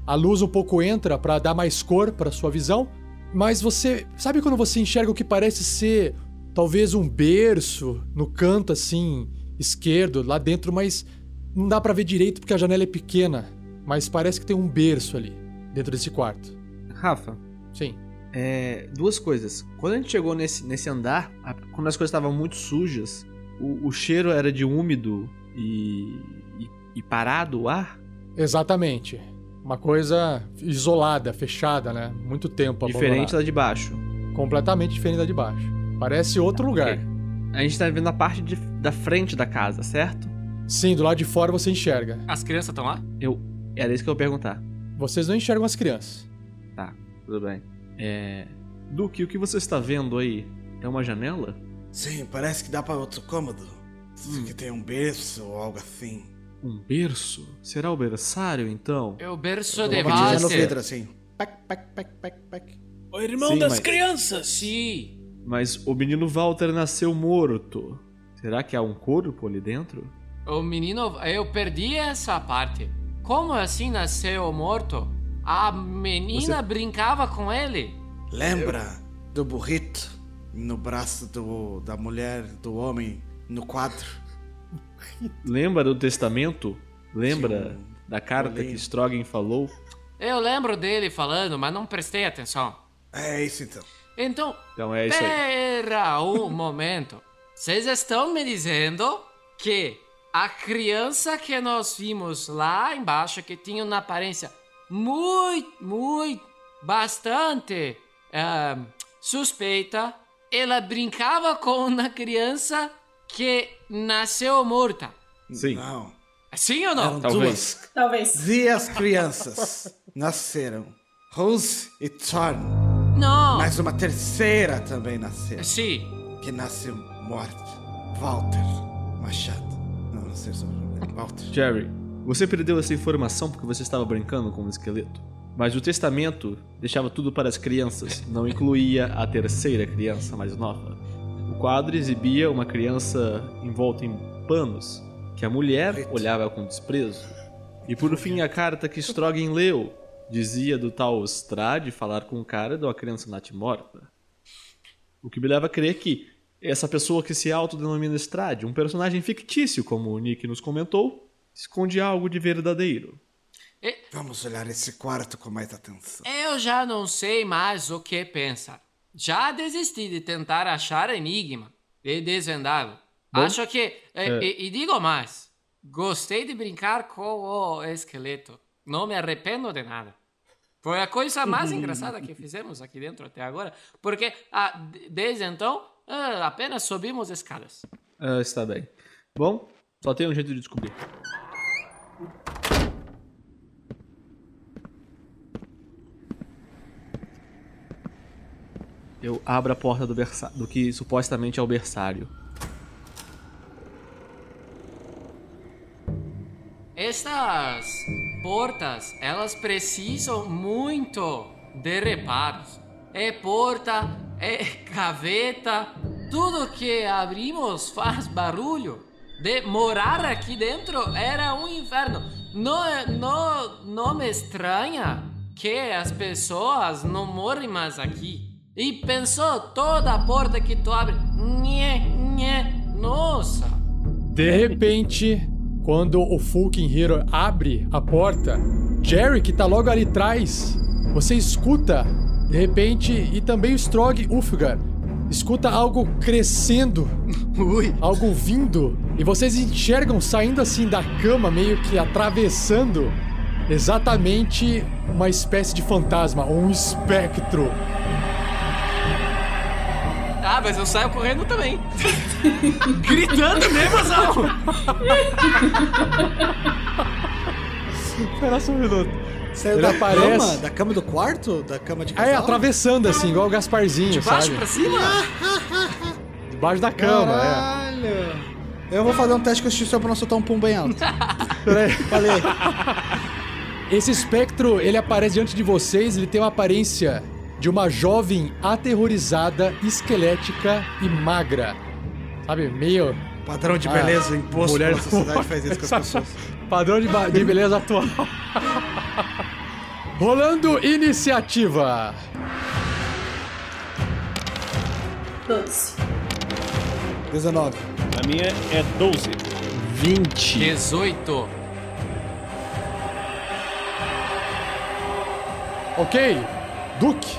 [SPEAKER 1] A luz um pouco entra para dar mais cor para sua visão, mas você sabe quando você enxerga o que parece ser talvez um berço no canto assim esquerdo lá dentro, mas não dá para ver direito porque a janela é pequena, mas parece que tem um berço ali dentro desse quarto.
[SPEAKER 4] Rafa,
[SPEAKER 1] Sim.
[SPEAKER 4] é, duas coisas. Quando a gente chegou nesse, nesse andar, a- quando as coisas estavam muito sujas, o, o cheiro era de úmido e, e, parado o ar?
[SPEAKER 1] Exatamente. Uma coisa isolada, fechada, né? Muito tempo
[SPEAKER 4] Diferente
[SPEAKER 1] abandonada.
[SPEAKER 4] da de baixo.
[SPEAKER 1] Completamente diferente da de baixo. Parece outro lugar.
[SPEAKER 4] A gente tá vendo a parte de- da frente da casa, certo?
[SPEAKER 1] Sim, do lado de fora você enxerga.
[SPEAKER 6] As crianças estão lá?
[SPEAKER 4] Eu. Era isso que eu ia perguntar.
[SPEAKER 1] Vocês não enxergam as crianças.
[SPEAKER 4] Tá, tudo bem. É. Duque, o que você está vendo aí? É uma janela?
[SPEAKER 5] Sim, parece que dá para outro cômodo. Que tem um berço ou algo assim.
[SPEAKER 4] Um berço? Será o berçário então?
[SPEAKER 6] É o berço
[SPEAKER 9] Eu
[SPEAKER 6] de
[SPEAKER 9] vou batizando o
[SPEAKER 6] Walter.
[SPEAKER 9] vidro, assim. Pac, pac, pac, pac, pac.
[SPEAKER 10] O irmão
[SPEAKER 4] Sim,
[SPEAKER 10] das
[SPEAKER 4] mas-
[SPEAKER 10] crianças!
[SPEAKER 6] Sim.
[SPEAKER 4] Mas o menino Walter nasceu morto. Será que há um corpo ali dentro?
[SPEAKER 6] O menino, eu perdi essa parte. Como assim nasceu morto? A menina
[SPEAKER 4] Você-
[SPEAKER 6] brincava com ele.
[SPEAKER 5] Lembra do burrito no braço do, da mulher, do homem, no quadro?
[SPEAKER 4] Lembra do testamento? Lembra
[SPEAKER 5] um
[SPEAKER 4] da carta que Strogan falou?
[SPEAKER 6] Eu lembro dele falando, mas não prestei atenção.
[SPEAKER 5] É isso então.
[SPEAKER 6] Então,
[SPEAKER 4] Então é isso aí.
[SPEAKER 6] pera um momento. Vocês estão me dizendo que a criança que nós vimos lá embaixo, que tinha uma aparência muito, muito, bastante ah, suspeita, ela brincava com uma criança que nasceu morta.
[SPEAKER 4] Sim.
[SPEAKER 5] Não.
[SPEAKER 6] Sim ou não?
[SPEAKER 5] Eram
[SPEAKER 4] Talvez.
[SPEAKER 5] duas.
[SPEAKER 8] Talvez.
[SPEAKER 5] Duas crianças nasceram. Rose e Thorn.
[SPEAKER 6] Não.
[SPEAKER 5] Mas uma terceira também nasceu.
[SPEAKER 6] Sim.
[SPEAKER 5] Que nasceu morta. Walter Machado. Não, não sei sobre o nome. Walter.
[SPEAKER 4] Jerry, você perdeu essa informação porque você estava brincando com um esqueleto. Mas o testamento deixava tudo para as crianças, não incluía a terceira criança mais nova. O quadro exibia uma criança envolta em panos, que a mulher olhava com desprezo. E por fim, a carta que Strogan leu dizia do tal Strade falar com o cara de uma criança natimorta. O que me leva a crer que essa pessoa que se autodenomina Strade, um personagem fictício, como o Nick nos comentou, esconde algo de verdadeiro.
[SPEAKER 5] Vamos olhar esse quarto com mais atenção.
[SPEAKER 6] Eu já não sei mais o que pensar. Já desisti de tentar achar enigma e desvendá-lo. Acho que. E,
[SPEAKER 4] é.
[SPEAKER 6] e- e digo mais: gostei de brincar com o esqueleto. Não me arrependo de nada. Foi a coisa mais engraçada que fizemos aqui dentro até agora. Porque ah, de- desde então ah, apenas subimos escadas.
[SPEAKER 4] Ah, está bem. Bom, só tem um jeito de descobrir. Eu abro a porta do, do que supostamente é o berçário.
[SPEAKER 6] Estas portas, elas precisam muito de reparos. É porta, é gaveta, tudo que abrimos faz barulho. De morar aqui dentro era um inferno. Não, é- não, não me estranha que as pessoas não morem mais aqui. E pensou toda a porta que tu abre. Nhé, nhé, nossa.
[SPEAKER 1] De repente, quando o Fulkin Hero abre a porta, Jerry, que tá logo ali atrás, você escuta, de repente, e também o Strog Ulfgar, escuta algo crescendo, algo vindo, e vocês enxergam saindo assim da cama, meio que atravessando exatamente uma espécie de fantasma, ou um espectro.
[SPEAKER 6] Ah, mas eu saio correndo também. Gritando mesmo, Azal.
[SPEAKER 1] Espera só um minuto.
[SPEAKER 9] Saiu
[SPEAKER 1] Ele
[SPEAKER 9] da
[SPEAKER 1] aparece-
[SPEAKER 9] cama? Da cama do quarto? Da cama de casal?
[SPEAKER 1] atravessando assim, igual o Gasparzinho,
[SPEAKER 6] De baixo
[SPEAKER 1] sabe?
[SPEAKER 6] pra cima?
[SPEAKER 1] Debaixo da cama, é.
[SPEAKER 9] Caralho. Eu vou fazer um teste de constituição pra não soltar um pum bem alto.
[SPEAKER 1] Peraí.
[SPEAKER 9] Falei.
[SPEAKER 1] Esse espectro, ele aparece diante de vocês, ele tem uma aparência de uma jovem aterrorizada, esquelética e magra. Sabe, meio
[SPEAKER 9] Padrão de
[SPEAKER 1] Ah,
[SPEAKER 9] beleza imposto
[SPEAKER 1] mulher-
[SPEAKER 9] pela sociedade faz isso com as pessoas.
[SPEAKER 1] padrão de, de beleza atual. Rolando iniciativa.
[SPEAKER 8] 12.
[SPEAKER 9] 19.
[SPEAKER 7] A minha é 12.
[SPEAKER 4] 20.
[SPEAKER 6] 18.
[SPEAKER 1] Ok, Duke,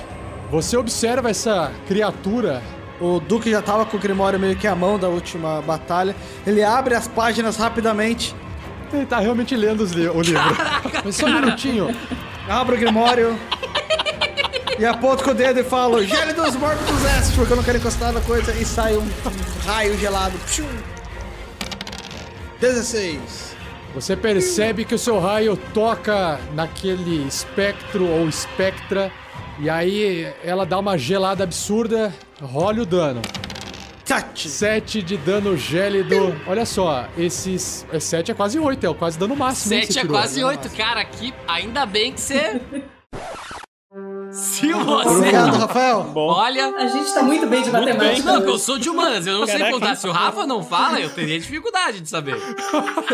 [SPEAKER 1] você observa essa criatura.
[SPEAKER 9] O Duque já tava com o Grimório meio que à mão da última batalha. Ele abre as páginas rapidamente,
[SPEAKER 1] Ele tá realmente lendo li- o livro. Mas só um minutinho.
[SPEAKER 9] abre o Grimório e aponta com o dedo e fala: Gélidos Morbidos Est, porque eu não quero encostar na coisa. E sai um raio gelado. Pshum. 16.
[SPEAKER 1] Você percebe que o seu raio toca naquele espectro ou espectra. E aí ela dá uma gelada absurda. Role o dano.
[SPEAKER 9] Tati.
[SPEAKER 1] 7 de dano gélido. Olha só, esses. 7 é quase 8, é quase dano máximo. hein, que
[SPEAKER 6] 7
[SPEAKER 1] você
[SPEAKER 6] é quase 8, cara. Aqui, ainda bem que você. Se você.
[SPEAKER 9] Obrigado, Rafael.
[SPEAKER 7] Bom,
[SPEAKER 6] Olha.
[SPEAKER 8] A gente tá muito bem de matemática.
[SPEAKER 6] Não, que eu sou de humanas, eu não sei
[SPEAKER 7] Caraca.
[SPEAKER 6] contar. Se o Rafa não fala, eu teria dificuldade de saber.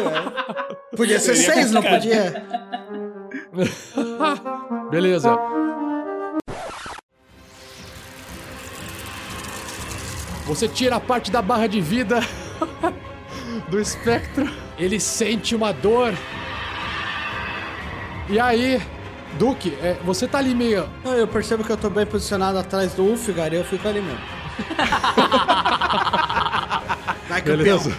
[SPEAKER 9] Podia ser
[SPEAKER 7] Seria
[SPEAKER 9] 6, não podia?
[SPEAKER 1] Beleza. Você tira a parte da barra de vida do espectro. Ele sente uma dor. E aí, Duque, é, você tá ali meio.
[SPEAKER 9] Não, Eu percebo que eu tô bem posicionado atrás do Ulfgar e eu fico ali mesmo. Vai.
[SPEAKER 1] Beleza.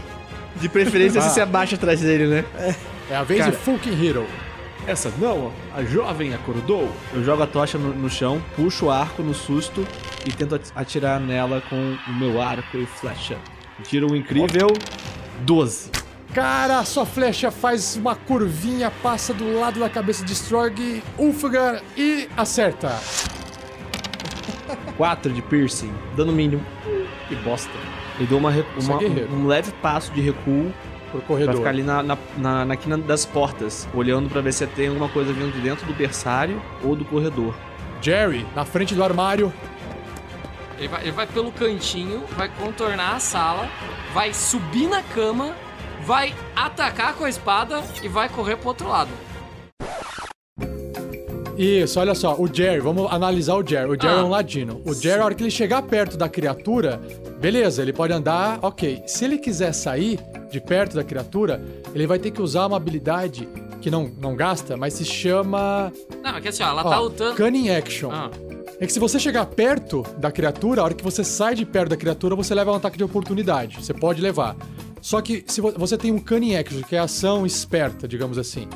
[SPEAKER 4] De preferência,
[SPEAKER 1] Ah.
[SPEAKER 4] você se abaixa atrás dele, né?
[SPEAKER 1] É a vez
[SPEAKER 4] Cara.
[SPEAKER 1] de Fucking Hero.
[SPEAKER 4] Essa não, a jovem acordou. Eu jogo a tocha no, no chão, puxo o arco no susto e tento at- atirar nela com o meu arco e flecha. Tiro um incrível 12.
[SPEAKER 1] Cara, sua flecha faz uma curvinha, passa do lado da cabeça de Strog, Ulfgar e acerta.
[SPEAKER 4] 4 de piercing, dano mínimo. Que bosta. E dou uma, uma- um leve passo de recuo
[SPEAKER 1] Pro
[SPEAKER 4] pra
[SPEAKER 1] corredor.
[SPEAKER 4] ficar ali na, na, na, na quina das portas, olhando pra ver se tem alguma coisa vindo de dentro do berçário ou do corredor.
[SPEAKER 1] Jerry, na frente do armário.
[SPEAKER 6] Ele vai, ele vai pelo cantinho, vai contornar a sala, vai subir na cama, vai atacar com a espada e vai correr pro outro lado.
[SPEAKER 1] Isso, olha só, o Jerry, vamos analisar o Jerry. O Jerry
[SPEAKER 6] Ah.
[SPEAKER 1] é um ladino. O Jerry, a hora que ele chegar perto da criatura, beleza, ele pode andar, ok. Se ele quiser sair de perto da criatura, ele vai ter que usar uma habilidade que não, não gasta, mas se chama.
[SPEAKER 6] Não, é que assim, ó, ela
[SPEAKER 1] ó,
[SPEAKER 6] tá lutando.
[SPEAKER 1] Cunning Action.
[SPEAKER 6] Ah,
[SPEAKER 1] É que se você chegar perto da criatura, a hora que você sai de perto da criatura, você leva um ataque de oportunidade. Você pode levar. Só que se vo- você tem um Cunning Action, que é ação esperta, digamos assim.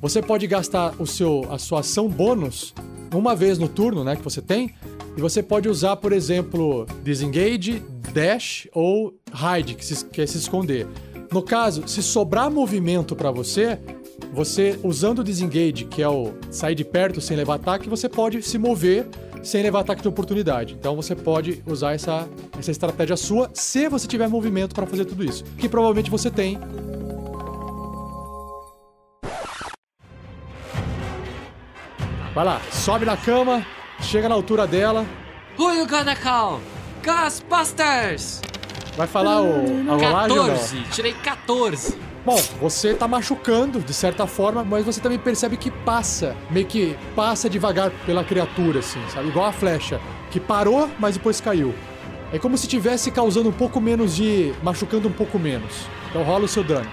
[SPEAKER 1] Você pode gastar o seu, a sua ação bônus uma vez no turno, né, que você tem. E você pode usar, por exemplo, Disengage, Dash ou Hide, que, se, que é se esconder. No caso, se sobrar movimento pra você, você usando o Disengage, que é o sair de perto sem levar ataque, você pode se mover sem levar ataque de oportunidade. Então você pode usar essa, essa estratégia sua se você tiver movimento pra fazer tudo isso. Que provavelmente você tem. Vai lá, sobe na cama, chega na altura dela,
[SPEAKER 6] Who you gonna call? Ghostbusters!
[SPEAKER 1] vai falar o, a rolagem ou não?
[SPEAKER 6] 14, tirei 14.
[SPEAKER 1] Bom, você tá machucando, de certa forma, mas você também percebe que passa, meio que passa devagar pela criatura, assim, sabe? Igual a flecha, que parou, mas depois caiu. É como se tivesse causando um pouco menos de. machucando um pouco menos. Então rola o seu dano.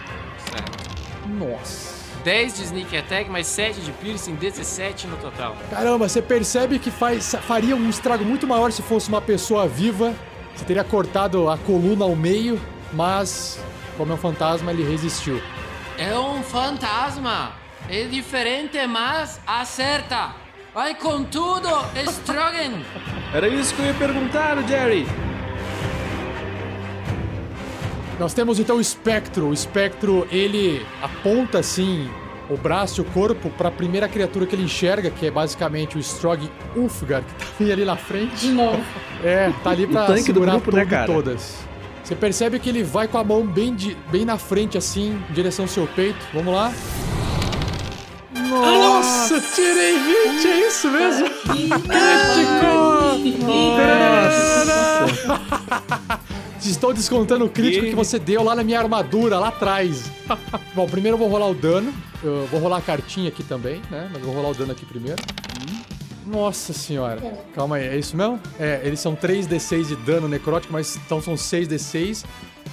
[SPEAKER 1] Nossa.
[SPEAKER 6] 10 de sneak attack, mais 7 de piercing, 17 no total.
[SPEAKER 1] Caramba, você percebe que faz, faria um estrago muito maior se fosse uma pessoa viva. Você teria cortado a coluna ao meio, mas como é um fantasma, ele resistiu.
[SPEAKER 6] É um fantasma. É diferente, mas acerta. Vai com tudo, Strogan.
[SPEAKER 4] Era isso que eu ia perguntar, Jerry.
[SPEAKER 1] Nós temos então o espectro. O espectro, ele aponta assim o braço e o corpo para a primeira criatura que ele enxerga, que é basicamente o Strog Ulfgar, que tá ali na frente.
[SPEAKER 8] De novo.
[SPEAKER 1] É, tá ali
[SPEAKER 4] do
[SPEAKER 1] segurar
[SPEAKER 4] grupo,
[SPEAKER 1] tudo
[SPEAKER 4] né, cara?
[SPEAKER 1] todas. Você percebe que ele vai com a mão bem, de- bem na frente, assim, em direção ao seu peito. Vamos lá. Nossa, tirei 20, é isso mesmo? Crítico! Estou descontando o crítico que você deu lá na minha armadura, lá atrás. Bom, primeiro eu vou rolar o dano. Eu vou rolar a cartinha aqui também, né? Mas eu vou rolar o dano aqui primeiro. Nossa senhora. Calma aí, é isso mesmo? É, eles são 3d6 de dano necrótico, mas então são 6d6.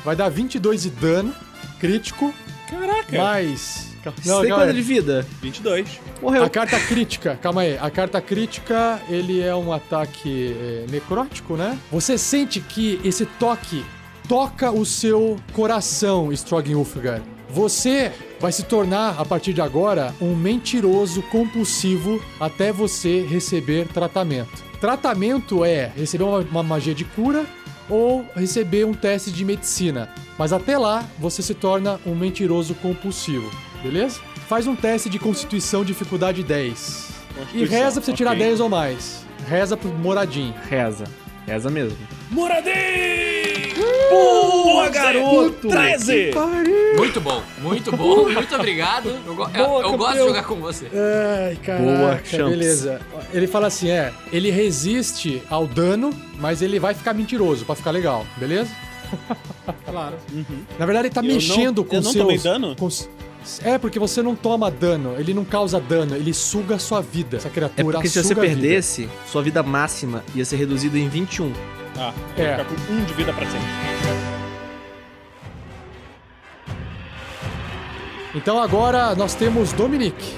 [SPEAKER 1] Vai dar 22 de dano crítico,
[SPEAKER 7] Caraca.
[SPEAKER 1] mais...
[SPEAKER 4] Sem quanto de vida?
[SPEAKER 7] 22.
[SPEAKER 4] Morreu.
[SPEAKER 1] A carta crítica, calma aí. A carta crítica, ele é um ataque é, necrótico, né? Você sente que esse toque toca o seu coração, Strogan Ulfgar. Você vai se tornar, a partir de agora, um mentiroso compulsivo até você receber tratamento. Tratamento é receber uma, uma magia de cura ou receber um teste de medicina. Mas até lá, você se torna um mentiroso compulsivo, beleza? Faz um teste de constituição dificuldade 10. E reza pra você tirar
[SPEAKER 7] ok.
[SPEAKER 1] 10 ou mais. Reza pro moradinho.
[SPEAKER 4] Reza. Reza mesmo.
[SPEAKER 7] Moradinho! Boa, garoto! 13!
[SPEAKER 6] Muito bom, muito bom, muito obrigado. Eu, go- eu-
[SPEAKER 1] Boa,
[SPEAKER 6] eu gosto de jogar com você.
[SPEAKER 1] Ai, caraca,
[SPEAKER 4] Boa,
[SPEAKER 1] beleza. Ele fala assim, é, ele resiste ao dano, mas ele vai ficar mentiroso pra ficar legal, beleza?
[SPEAKER 9] Claro.
[SPEAKER 1] Na verdade, ele tá
[SPEAKER 7] Eu não-
[SPEAKER 1] mexendo com
[SPEAKER 7] eu não
[SPEAKER 1] seus...
[SPEAKER 7] tomei dano?
[SPEAKER 1] com é, porque você não toma dano, ele não causa dano, ele suga a sua vida. Essa
[SPEAKER 4] É
[SPEAKER 1] criatura
[SPEAKER 4] porque se você
[SPEAKER 1] a vida.
[SPEAKER 4] perdesse, sua vida máxima ia ser reduzida em 21.
[SPEAKER 7] Ah,
[SPEAKER 1] É.
[SPEAKER 7] ficar com um de vida pra sempre.
[SPEAKER 1] Então agora nós temos Dominique.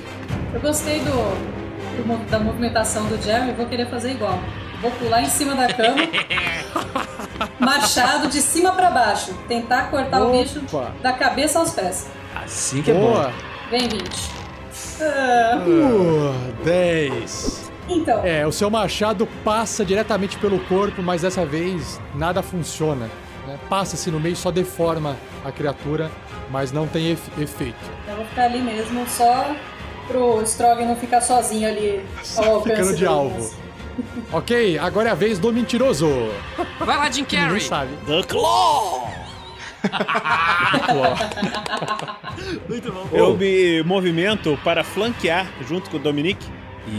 [SPEAKER 8] Eu gostei do, do da movimentação do Jerry, vou querer fazer igual. Vou pular em cima da cama, machado de cima pra baixo, tentar cortar o bicho
[SPEAKER 1] Opa.
[SPEAKER 8] da cabeça aos pés.
[SPEAKER 4] Assim que é
[SPEAKER 1] Boa.
[SPEAKER 4] bom.
[SPEAKER 8] Vem, 20. Ah,
[SPEAKER 1] Uh, 10.
[SPEAKER 8] Então,
[SPEAKER 1] É, o seu machado passa diretamente pelo corpo, mas dessa vez nada funciona. né? Passa-se no meio, só deforma a criatura, mas não tem efe- efeito.
[SPEAKER 8] eu vou ficar ali mesmo, só pro Strog não ficar sozinho ali ao alcance
[SPEAKER 1] Ficando de alvo. Ok, agora é a vez do mentiroso.
[SPEAKER 6] Vai lá, Jim
[SPEAKER 1] Ninguém
[SPEAKER 6] Carrey.
[SPEAKER 1] sabe.
[SPEAKER 7] The Claw!
[SPEAKER 4] Muito bom.
[SPEAKER 7] Eu me movimento para flanquear junto com o Dominique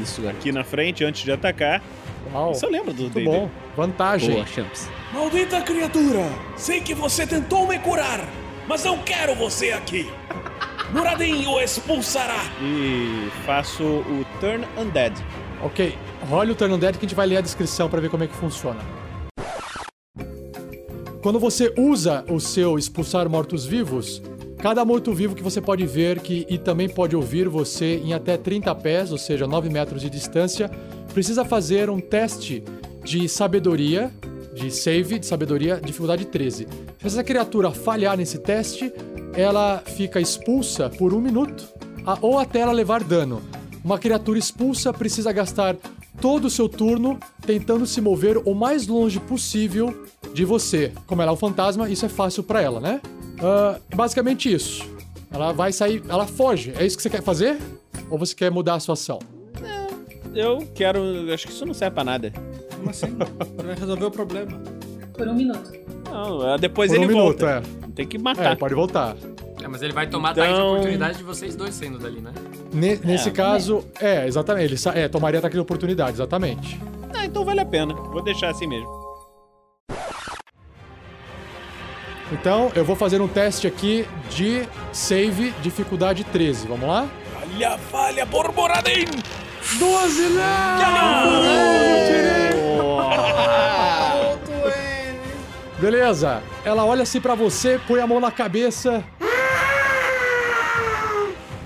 [SPEAKER 4] Isso, garoto.
[SPEAKER 7] aqui na frente antes de atacar.
[SPEAKER 1] Uau,
[SPEAKER 7] Isso eu lembro do
[SPEAKER 1] muito bom. Vantagem.
[SPEAKER 4] Boa, Champs.
[SPEAKER 7] Maldita criatura! Sei que você tentou me curar, mas não quero você aqui! Muradin o expulsará! E faço o Turn Undead.
[SPEAKER 1] Ok, role o turn dead que a gente vai ler a descrição pra ver como é que funciona. Quando você usa o seu expulsar mortos-vivos, cada morto-vivo que você pode ver que, e também pode ouvir você em até 30 pés, ou seja, 9 metros de distância, precisa fazer um teste de sabedoria, de save de sabedoria, dificuldade 13. Se essa criatura falhar nesse teste, ela fica expulsa por um minuto ou até ela levar dano. Uma criatura expulsa precisa gastar todo o seu turno tentando se mover o mais longe possível de você. Como ela é um fantasma, isso é fácil pra ela, né? Ah, basicamente isso. Ela vai sair, ela foge. É isso que você quer fazer? Ou você quer mudar a sua ação?
[SPEAKER 7] Eu quero. Acho que isso não serve pra nada.
[SPEAKER 9] Como assim? Vai resolver o problema.
[SPEAKER 8] por um minuto.
[SPEAKER 7] Não, é, depois
[SPEAKER 1] Por um
[SPEAKER 7] ele
[SPEAKER 1] minuto,
[SPEAKER 7] volta.
[SPEAKER 1] é.
[SPEAKER 7] Tem que
[SPEAKER 1] É,
[SPEAKER 7] matar.
[SPEAKER 1] pode voltar.
[SPEAKER 6] É, mas ele vai tomar ataque de
[SPEAKER 7] Então-
[SPEAKER 6] oportunidade de vocês dois saindo dali, né?
[SPEAKER 1] Ne- nesse
[SPEAKER 7] É.
[SPEAKER 1] caso, é, exatamente. Ele é, tomaria ataque de oportunidade, exatamente.
[SPEAKER 7] Ah, então vale a pena. Vou deixar assim mesmo.
[SPEAKER 1] Então, eu vou fazer um teste aqui de save dificuldade 13. Vamos lá?
[SPEAKER 7] Falha, falha, por Moradin!
[SPEAKER 1] 12, não! Beleza. Ela olha assim pra você, põe a mão na cabeça.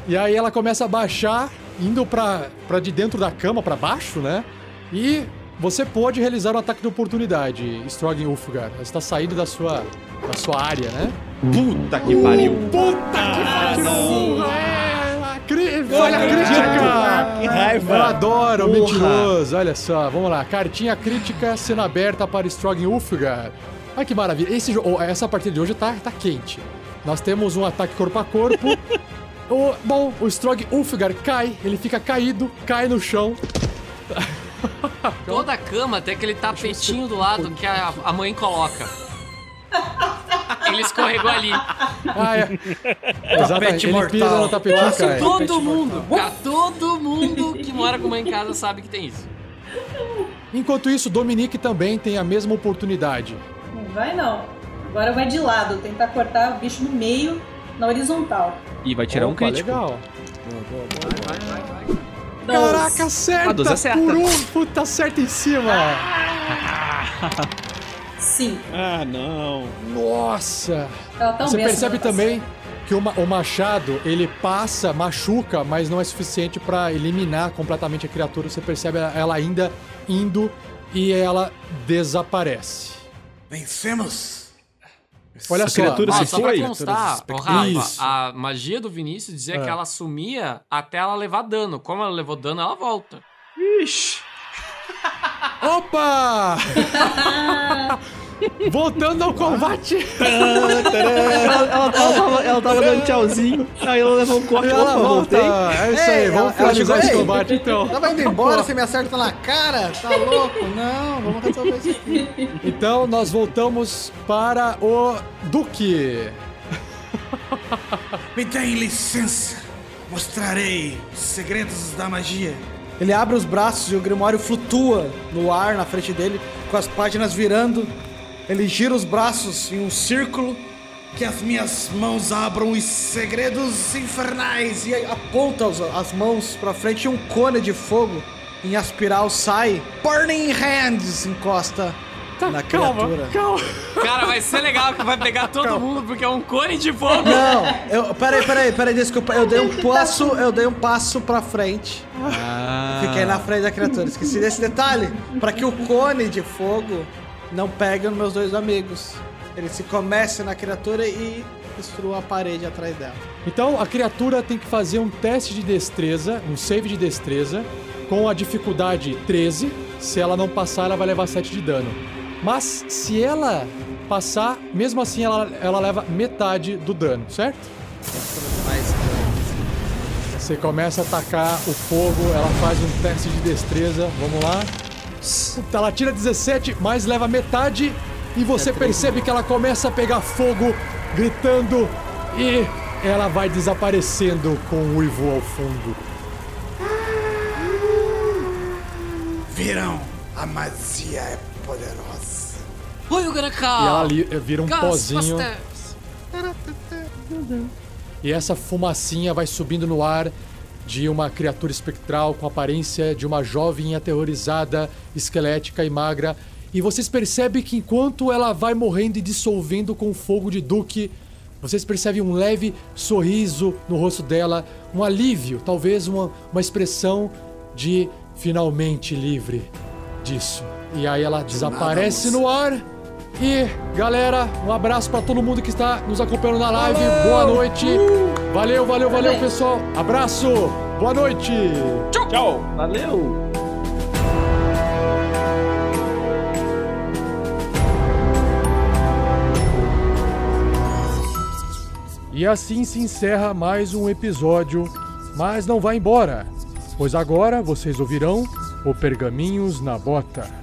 [SPEAKER 1] E aí ela começa a baixar, indo pra, pra de dentro da cama, pra baixo, né? E você pode realizar um ataque de oportunidade, Strogan Ulfgar. Você está saindo da sua, da sua área, né?
[SPEAKER 4] Puta que pariu.
[SPEAKER 1] Puta que pariu! É, cri- Falha crítica!
[SPEAKER 7] Que raiva!
[SPEAKER 1] Eu adoro
[SPEAKER 4] Porra.
[SPEAKER 1] mentiroso, olha só. Vamos lá. Cartinha crítica sendo aberta para Strogan Ulfgar. Olha que maravilha. Esse, oh, essa partida de hoje tá, tá quente. Nós temos um ataque corpo a corpo. o, bom, o Strog Ulfgar cai, ele fica caído, cai no chão.
[SPEAKER 6] Toda a cama tem aquele tapetinho do lado que a, a mãe coloca. Ele escorregou ali.
[SPEAKER 1] Ah, é. Exatamente, ele pisa no tapetinho e cai.
[SPEAKER 6] Todo mundo, cara, todo mundo que mora com mãe em casa sabe que tem isso.
[SPEAKER 1] Enquanto isso, Dominique também tem a mesma oportunidade.
[SPEAKER 8] Não vai não. Agora vai de lado, tentar cortar o bicho no meio, na horizontal.
[SPEAKER 4] E vai tirar um
[SPEAKER 1] Opa,
[SPEAKER 4] crítico.
[SPEAKER 1] legal.
[SPEAKER 8] Doze.
[SPEAKER 1] Caraca, acerta!
[SPEAKER 4] Ah, 12 acerta.
[SPEAKER 1] Por um, puta, acerta em cima!
[SPEAKER 8] Sim.
[SPEAKER 7] Ah, não.
[SPEAKER 1] Nossa!
[SPEAKER 8] Ela tá um
[SPEAKER 1] Você percebe
[SPEAKER 8] tá
[SPEAKER 1] também que o, o machado, ele passa, machuca, mas não é suficiente pra eliminar completamente a criatura. Você percebe ela ainda indo e ela desaparece.
[SPEAKER 5] Vencemos!
[SPEAKER 1] Olha
[SPEAKER 4] A
[SPEAKER 1] só.
[SPEAKER 4] criatura se
[SPEAKER 6] só
[SPEAKER 4] foi?
[SPEAKER 6] pra constar. Rafa, a magia do Vinícius dizia
[SPEAKER 1] Ah.
[SPEAKER 6] que ela sumia até ela levar dano. Como ela levou dano, ela volta.
[SPEAKER 4] Ixi.
[SPEAKER 1] Opa! Voltando ao combate,
[SPEAKER 4] ela, ela tava, ela tava dando tchauzinho, aí ela levou um corte.
[SPEAKER 1] ela
[SPEAKER 4] Opa,
[SPEAKER 1] volta.
[SPEAKER 4] voltei.
[SPEAKER 1] É isso aí, vamos
[SPEAKER 9] ela- ela
[SPEAKER 1] finalizar
[SPEAKER 9] chegou-
[SPEAKER 1] esse combate então.
[SPEAKER 9] Tava indo embora, você me acerta na cara? Tá louco? Não, vamos resolver isso aqui.
[SPEAKER 1] Então nós voltamos para o Duque.
[SPEAKER 5] Me deem licença! Mostrarei os segredos da magia.
[SPEAKER 9] Ele abre os braços e o Grimório flutua no ar na frente dele, com as páginas virando. Ele gira os braços em um círculo
[SPEAKER 5] Que as minhas mãos abram os segredos infernais.
[SPEAKER 9] e aí aponta as mãos pra frente e um cone de fogo em aspiral sai. Burning Hands encosta na criatura.
[SPEAKER 1] calma.
[SPEAKER 6] Cara, vai ser legal que vai pegar todo mundo porque é um cone de fogo.
[SPEAKER 9] Não, eu, peraí, peraí, peraí, desculpa. Eu dei um passo, eu dei um passo pra frente. Fiquei na frente da criatura. Esqueci desse detalhe. Pra que o cone de fogo não nos meus dois amigos. Ele se comece na criatura e destrua a parede atrás dela.
[SPEAKER 1] Então a criatura tem que fazer um teste de destreza, um save de destreza, com a dificuldade 13. Se ela não passar, ela vai levar 7 de dano. Mas se ela passar, mesmo assim ela, ela leva metade do dano, certo? Você começa a atacar o fogo, ela faz um teste de destreza, vamos lá. Puta, ela tira 17, mas leva metade e você percebe que ela começa a pegar fogo, gritando e ela vai desaparecendo com o uivo ao fundo.
[SPEAKER 5] Viram? A magia é poderosa.
[SPEAKER 1] E ela ali vira um pozinho. E essa fumacinha vai subindo no ar de uma criatura espectral com a aparência de uma jovem aterrorizada, esquelética e magra. E vocês percebem que enquanto ela vai morrendo e dissolvendo com o fogo de Duque, vocês percebem um leve sorriso no rosto dela, um alívio, talvez uma, uma expressão de finalmente livre disso. E aí ela desaparece no ar. E galera, um abraço pra todo mundo que está nos acompanhando na live. Boa noite. Valeu, valeu, valeu, pessoal. Abraço. Boa noite.
[SPEAKER 7] Tchau.
[SPEAKER 4] Valeu!
[SPEAKER 1] E assim se encerra mais um episódio, mas não vá embora, pois agora vocês ouvirão o Pergaminhos na Bota.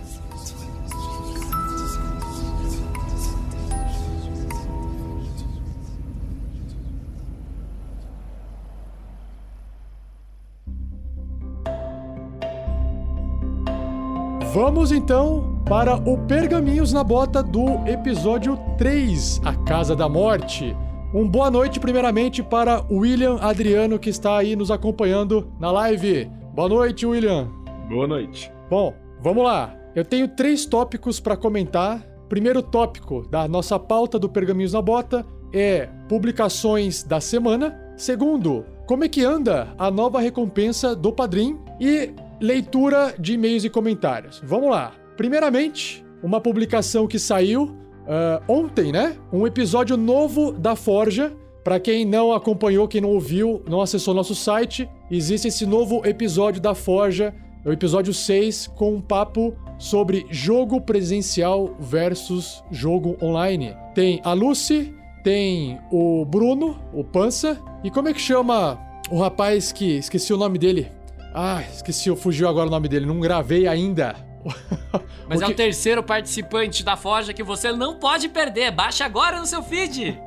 [SPEAKER 1] Vamos então para o Pergaminhos na Bota do episódio 3, A Casa da Morte. Um boa noite, primeiramente, para o William Adriano, que está aí nos acompanhando na live. Boa noite, William.
[SPEAKER 4] Boa noite.
[SPEAKER 1] Bom, vamos lá. Eu tenho três tópicos para comentar. Primeiro tópico da nossa pauta do Pergaminhos na Bota é publicações da semana. Segundo, como é que anda a nova recompensa do Padrim? E leitura de e-mails e comentários. Vamos lá. Primeiramente, uma publicação que saiu ah, ontem, né? Um episódio novo da Forja. Para quem não acompanhou, quem não ouviu, não acessou nosso site, existe esse novo episódio da Forja, é o episódio 6, com um papo sobre jogo presencial versus jogo online. Tem a Lucy, tem o Bruno, o Pança, e como é que chama o rapaz que esqueci o nome dele? Ah, esqueci, fugiu agora o nome dele, não gravei ainda.
[SPEAKER 6] Mas
[SPEAKER 1] O
[SPEAKER 6] é
[SPEAKER 1] que-
[SPEAKER 6] o terceiro participante da Forja que você não pode perder. Baixa agora no seu feed.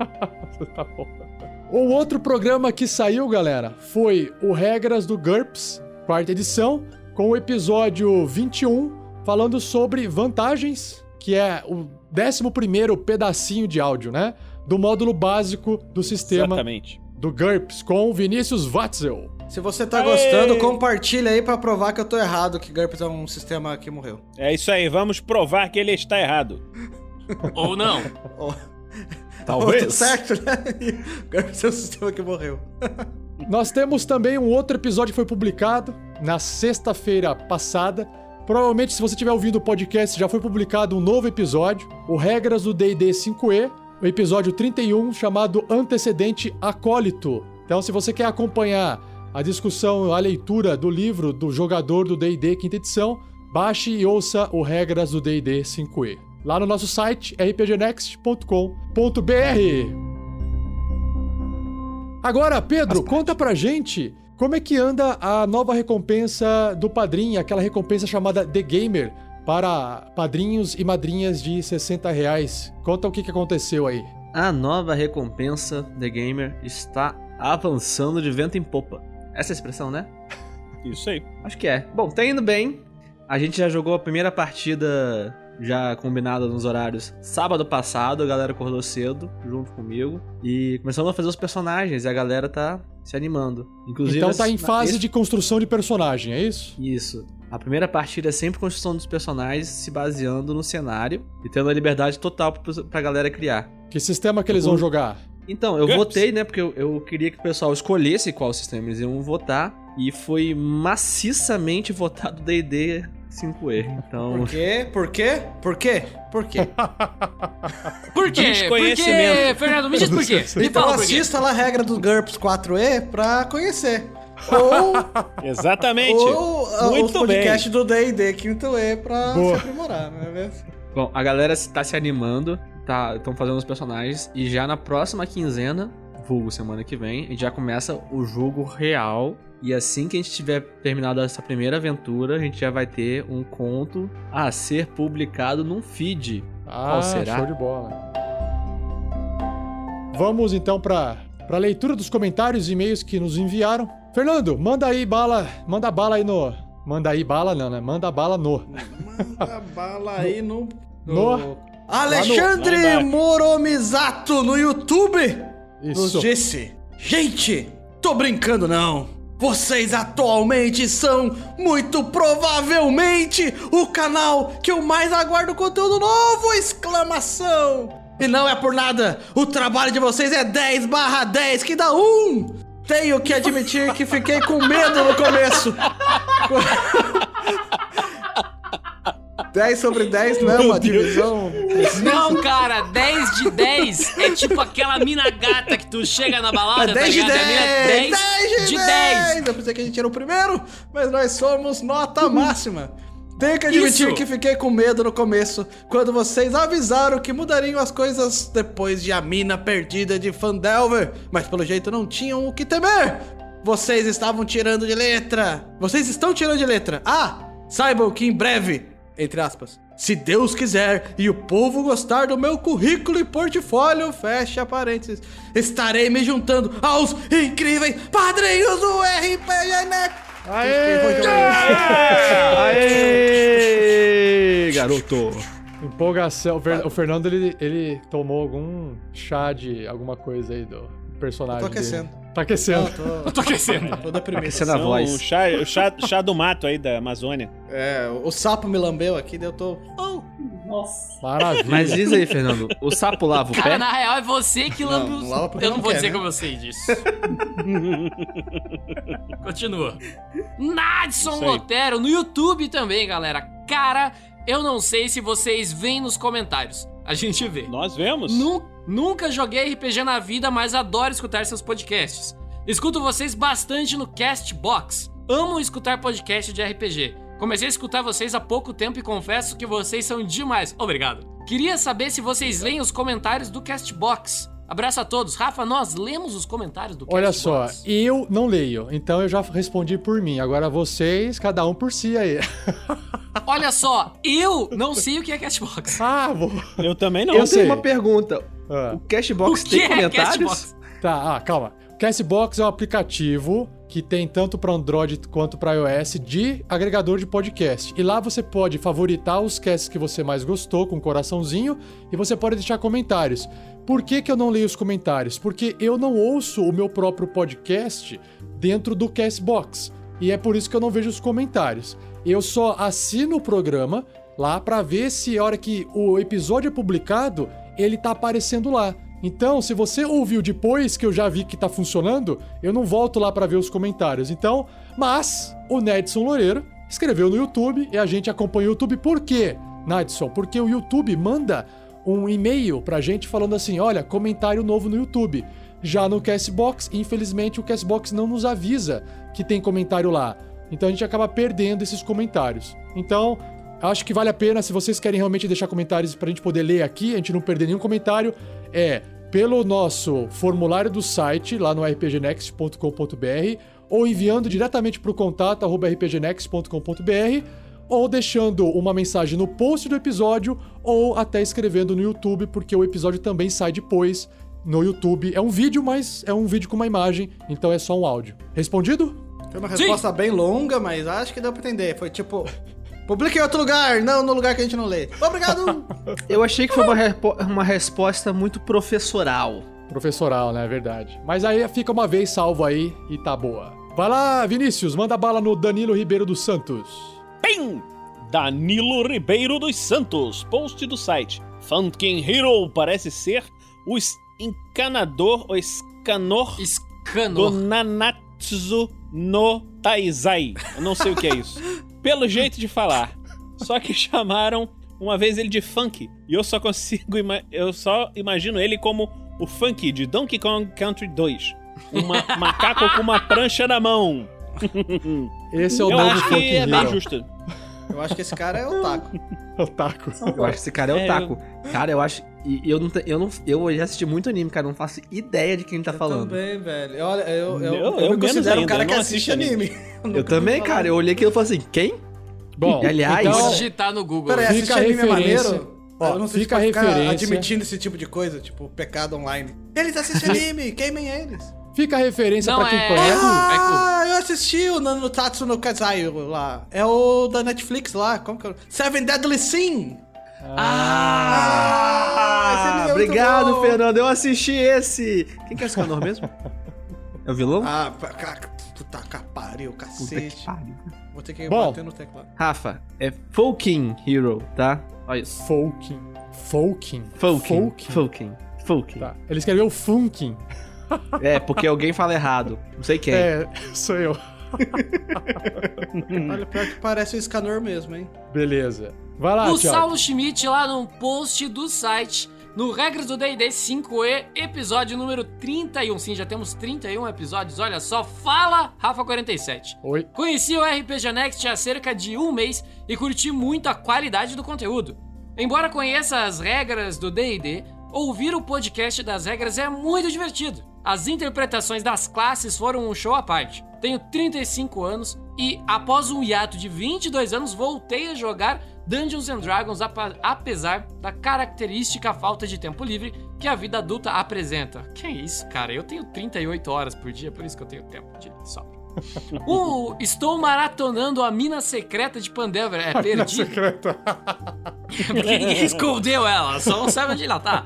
[SPEAKER 1] Tá bom. O outro programa que saiu, galera, foi o Regras do GURPS, quarta edição, com o episódio 21, falando sobre vantagens, que é o 11 pedacinho de áudio, né? Do módulo básico do sistema
[SPEAKER 7] Exatamente.
[SPEAKER 1] do GURPS, com o Vinícius Watzel.
[SPEAKER 9] Se você tá gostando, compartilha aí pra provar que eu tô errado, que GURPS é um sistema que morreu.
[SPEAKER 7] É isso aí, vamos provar que ele está errado.
[SPEAKER 6] Ou não.
[SPEAKER 9] Outro certo, né? GURPS é um sistema que morreu.
[SPEAKER 1] Nós temos também um outro episódio que foi publicado na sexta-feira passada. Provavelmente, se você estiver ouvindo o podcast, já foi publicado um novo episódio, o Regras do D&D 5e, o episódio 31, chamado Antecedente Acólito. Então, se você quer acompanhar a discussão, a leitura do livro do jogador do D&D quinta edição, baixe e ouça o Regras do D&D 5e. Lá no nosso site, rpgnext.com.br. Agora, Pedro, conta pra gente como é que anda a nova recompensa do padrinho, aquela recompensa chamada The Gamer, para padrinhos e madrinhas de 60 reais. Conta o que, que aconteceu aí.
[SPEAKER 4] A nova recompensa The Gamer está avançando de vento em popa. Essa é a expressão, né?
[SPEAKER 7] Isso aí.
[SPEAKER 4] Acho que é. Bom, tá indo bem. A gente já jogou a primeira partida já combinada nos horários sábado passado, a galera acordou cedo junto comigo e começamos a fazer os personagens e a galera tá se animando. Inclusive
[SPEAKER 1] então tá em fase
[SPEAKER 4] esse-
[SPEAKER 1] de construção de personagem, é isso?
[SPEAKER 4] Isso. A primeira partida é sempre construção dos personagens se baseando no cenário e tendo a liberdade total pra, pra galera criar.
[SPEAKER 1] Que sistema que eles vão jogar?
[SPEAKER 4] Então, eu
[SPEAKER 7] GURPS.
[SPEAKER 4] votei, né? Porque eu, eu queria que o pessoal escolhesse qual sistema eles iam votar. E foi maciçamente votado D&D 5E. Então...
[SPEAKER 9] Por quê? Por quê? Por quê? Por quê?
[SPEAKER 6] Por quê? Por quê. Fernando? Me diz por quê. Me
[SPEAKER 9] Então
[SPEAKER 6] fala
[SPEAKER 9] assista lá a regra do GURPS 4E pra conhecer. Ou,
[SPEAKER 7] Exatamente.
[SPEAKER 9] ou ah,
[SPEAKER 7] Muito bem.
[SPEAKER 9] podcasts do D&D quinto E pra
[SPEAKER 1] Boa.
[SPEAKER 9] se aprimorar, não é mesmo?
[SPEAKER 4] Bom, a galera tá se animando, tá, estão fazendo os personagens. E já na próxima quinzena, vulgo semana que vem, a gente já começa o jogo real. E assim que a gente tiver terminado essa primeira aventura, a gente já vai ter um conto a ser publicado num feed.
[SPEAKER 1] Ah,
[SPEAKER 4] Qual será?
[SPEAKER 1] show de bola. Vamos então pra, pra leitura dos comentários e e-mails que nos enviaram. Fernando, manda aí bala, manda bala aí no... Manda aí bala não, né? Manda bala no.
[SPEAKER 9] Manda bala aí no...
[SPEAKER 1] No-
[SPEAKER 9] Alexandre
[SPEAKER 7] Lá embaixo.
[SPEAKER 9] Moromizato no YouTube nos
[SPEAKER 1] Isso.
[SPEAKER 9] disse: Gente, tô brincando não. Vocês atualmente são, muito provavelmente, o canal que eu mais aguardo conteúdo novo! Exclamação! E não é por nada, o trabalho de vocês é 10 barra 10, que dá um! Tenho que admitir que fiquei com medo no começo. 10 sobre 10 não é uma divisão.
[SPEAKER 6] Não, cara, 10 de 10 é tipo aquela mina gata que tu chega na balada,
[SPEAKER 9] É 10 de
[SPEAKER 6] tá
[SPEAKER 9] 10!
[SPEAKER 6] ligado? A mina 10 de 10.
[SPEAKER 9] Eu pensei que a gente era o primeiro, mas nós somos nota máxima. Tenho que admitir
[SPEAKER 6] Isso.
[SPEAKER 9] que fiquei com medo no começo, quando vocês avisaram que mudariam as coisas depois de a mina perdida de Fandelver, mas pelo jeito não tinham o que temer. Vocês estavam tirando de letra. Vocês estão tirando de letra. Ah, saibam que em breve, entre aspas, se Deus quiser e o povo gostar do meu currículo e portfólio, fecha parênteses, estarei me juntando aos incríveis padrinhos do RPG Next.
[SPEAKER 4] Aê, garoto!
[SPEAKER 1] Empolgação. O, Fer- o Fernando, ele, ele tomou algum chá de alguma coisa aí do personagem
[SPEAKER 9] Tô aquecendo.
[SPEAKER 1] dele. Tá aquecendo.
[SPEAKER 9] Tô,
[SPEAKER 6] Tô aquecendo.
[SPEAKER 9] tô deprimido.
[SPEAKER 4] Aquecendo a
[SPEAKER 7] São
[SPEAKER 4] voz.
[SPEAKER 7] O chá, o chá, chá do mato aí da Amazônia.
[SPEAKER 9] É, o sapo me lambeu aqui, daí eu tô. Oh,
[SPEAKER 8] Nossa.
[SPEAKER 1] Maravilha.
[SPEAKER 4] Mas diz aí, Fernando, o sapo lava o
[SPEAKER 6] Cara,
[SPEAKER 4] pé?
[SPEAKER 6] na real é você que lambe
[SPEAKER 9] Não,
[SPEAKER 6] os...
[SPEAKER 9] não lava porque
[SPEAKER 6] Eu não
[SPEAKER 9] não
[SPEAKER 6] vou
[SPEAKER 9] quer,
[SPEAKER 6] dizer
[SPEAKER 9] né?
[SPEAKER 6] como eu sei disso. Continua. Nadson. Lotero no YouTube também, galera. Cara, eu não sei se vocês veem nos comentários. A gente vê.
[SPEAKER 7] Nós vemos.
[SPEAKER 6] Nu- nunca joguei RPG na vida, mas adoro escutar seus podcasts. Escuto vocês bastante no Castbox. Amo escutar podcast de RPG. Comecei a escutar vocês há pouco tempo e confesso que vocês são demais. Obrigado. Queria saber se vocês leem os comentários do Castbox. Abraço a todos. Rafa, nós lemos os comentários do
[SPEAKER 1] Olha só,
[SPEAKER 6] Castbox.
[SPEAKER 1] eu não leio, então eu já respondi por mim. Agora vocês, cada um por si aí.
[SPEAKER 6] Olha só, eu não sei o que é Castbox.
[SPEAKER 1] Ah, vou.
[SPEAKER 7] Eu também não.
[SPEAKER 1] Eu
[SPEAKER 4] Eu
[SPEAKER 1] sei.
[SPEAKER 4] tenho uma pergunta.
[SPEAKER 1] Ah.
[SPEAKER 4] O Cashbox
[SPEAKER 6] O que
[SPEAKER 4] tem
[SPEAKER 6] é
[SPEAKER 4] comentários?
[SPEAKER 6] Castbox?
[SPEAKER 1] Tá, ah, calma. O Castbox é um aplicativo que tem tanto para Android quanto para iOS de agregador de podcast. E lá você pode favoritar os casts que você mais gostou com um coraçãozinho e você pode deixar comentários. Por que, que eu não leio os comentários? Porque eu não ouço o meu próprio podcast dentro do Castbox. E é por isso que eu não vejo os comentários. Eu só assino o programa lá para ver se a hora que o episódio é publicado, ele tá aparecendo lá. Então, se você ouviu depois que eu já vi que tá funcionando, eu não volto lá para ver os comentários. Então, mas o Nedson Loureiro escreveu no YouTube e a gente acompanha o YouTube. Por quê, Nadson? Porque o YouTube manda um e-mail pra gente falando assim: olha, comentário novo no YouTube. Já no Castbox, infelizmente, o Castbox não nos avisa que tem comentário lá. Então a gente acaba perdendo esses comentários. Então, acho que vale a pena, se vocês querem realmente deixar comentários pra gente poder ler aqui, a gente não perder nenhum comentário, é pelo nosso formulário do site, lá no rpgnext.com.br, ou enviando diretamente para o contato arroba rpgnext.com.br, ou deixando uma mensagem no post do episódio, ou até escrevendo no YouTube, porque o episódio também sai depois no YouTube. É um vídeo, mas é um vídeo com uma imagem, então é só um áudio. Respondido?
[SPEAKER 9] Foi uma resposta bem longa, mas acho que deu pra entender. Foi tipo, publique em outro lugar, não no lugar que a gente não lê. Obrigado!
[SPEAKER 4] Eu achei que foi uma, uma resposta muito professoral.
[SPEAKER 1] Professoral, né? É verdade. Mas aí fica uma vez salvo aí e tá boa. Vai lá, Vinícius, manda bala no Danilo Ribeiro dos Santos.
[SPEAKER 7] Bem! Danilo Ribeiro dos Santos, post do site. Funkin Hero parece ser o encanador ou escanor do
[SPEAKER 6] Escano.
[SPEAKER 7] Nanatsu no Taizai. Eu não sei o que é isso. Pelo jeito de falar. Só que chamaram uma vez ele de Funk. E eu só consigo. eu só imagino ele como o Funk de Donkey Kong Country 2. Um ma- macaco com uma prancha na mão.
[SPEAKER 1] Esse é o
[SPEAKER 7] eu
[SPEAKER 1] novo
[SPEAKER 7] acho que é bem justo.
[SPEAKER 9] Eu acho que esse cara é otaku.
[SPEAKER 1] Otaku.
[SPEAKER 4] Eu acho que esse cara é
[SPEAKER 7] É,
[SPEAKER 4] otaku. Cara, eu acho. E eu não, eu não. Eu já assisti muito anime, cara. eu Não faço ideia de quem ele tá
[SPEAKER 9] Eu
[SPEAKER 4] falando.
[SPEAKER 9] também, velho. Olha, eu, eu,
[SPEAKER 7] Eu-
[SPEAKER 9] eu,
[SPEAKER 7] eu
[SPEAKER 9] me considero um cara
[SPEAKER 7] eu
[SPEAKER 9] que assiste
[SPEAKER 7] assisto
[SPEAKER 9] anime.
[SPEAKER 4] Eu também, cara. Eu olhei aquilo e falei assim: quem?
[SPEAKER 1] Bom,
[SPEAKER 4] E, aliás-
[SPEAKER 6] Vou
[SPEAKER 1] então,
[SPEAKER 6] digitar no Google.
[SPEAKER 9] Pera aí,
[SPEAKER 1] Fica
[SPEAKER 9] assistir
[SPEAKER 1] a
[SPEAKER 9] anime é maneiro?
[SPEAKER 1] Ó,
[SPEAKER 9] eu não sei
[SPEAKER 1] fica
[SPEAKER 9] se
[SPEAKER 1] a
[SPEAKER 9] pode ficar
[SPEAKER 1] referência.
[SPEAKER 9] admitindo esse tipo de coisa, tipo pecado online. Eles assistem anime, queimem eles.
[SPEAKER 1] Fica a referência
[SPEAKER 6] Não,
[SPEAKER 1] pra quem
[SPEAKER 6] é-
[SPEAKER 1] conhece.
[SPEAKER 9] Ah, eu assisti o no Tatsu no Kazai lá. É o da Netflix lá. Como que é? o- Seven Deadly Sin.
[SPEAKER 4] Ah!
[SPEAKER 9] esse anime é muito
[SPEAKER 4] obrigado,
[SPEAKER 9] bom.
[SPEAKER 4] Fernando. Eu assisti esse. Quem que é esse cantor mesmo? É o vilão?
[SPEAKER 9] Ah, puta que pariu,
[SPEAKER 4] Puta
[SPEAKER 9] cacete.
[SPEAKER 4] que pariu.
[SPEAKER 9] Vou ter que
[SPEAKER 1] Bom.
[SPEAKER 9] bater no teclado.
[SPEAKER 4] Rafa, é Folking Hero, tá? Olha isso.
[SPEAKER 1] Folking. Folking.
[SPEAKER 4] Folking.
[SPEAKER 1] Folking.
[SPEAKER 4] Folking. Folking.
[SPEAKER 1] Tá. Ele escreveu Funkin.
[SPEAKER 4] É, porque alguém fala errado. Não sei quem.
[SPEAKER 1] É, sou eu.
[SPEAKER 9] Olha, pior que parece o Scanor mesmo, hein?
[SPEAKER 1] Beleza. Vai lá,
[SPEAKER 6] o
[SPEAKER 1] Thiago.
[SPEAKER 6] Saulo Schmidt lá no post do site, no Regras do D&D 5e, episódio número 31. Sim, já temos 31 episódios, olha só. Fala, Rafa47.
[SPEAKER 1] Oi.
[SPEAKER 6] Conheci o RPG Next há cerca de um mês e curti muito a qualidade do conteúdo. Embora conheça as regras do D&D, ouvir o podcast das regras é muito divertido. As interpretações das classes foram um show à parte. Tenho 35 anos e, após um hiato de 22 anos, voltei a jogar Dungeons and Dragons apesar da característica falta de tempo livre que a vida adulta apresenta. Que isso, cara? Eu tenho 38 horas por dia, por isso que eu tenho tempo de sobra. Uh, estou maratonando a mina secreta de Pandelver. É, perdi.
[SPEAKER 1] Secreta.
[SPEAKER 6] Porque ninguém escondeu ela, só não sabe onde ela tá.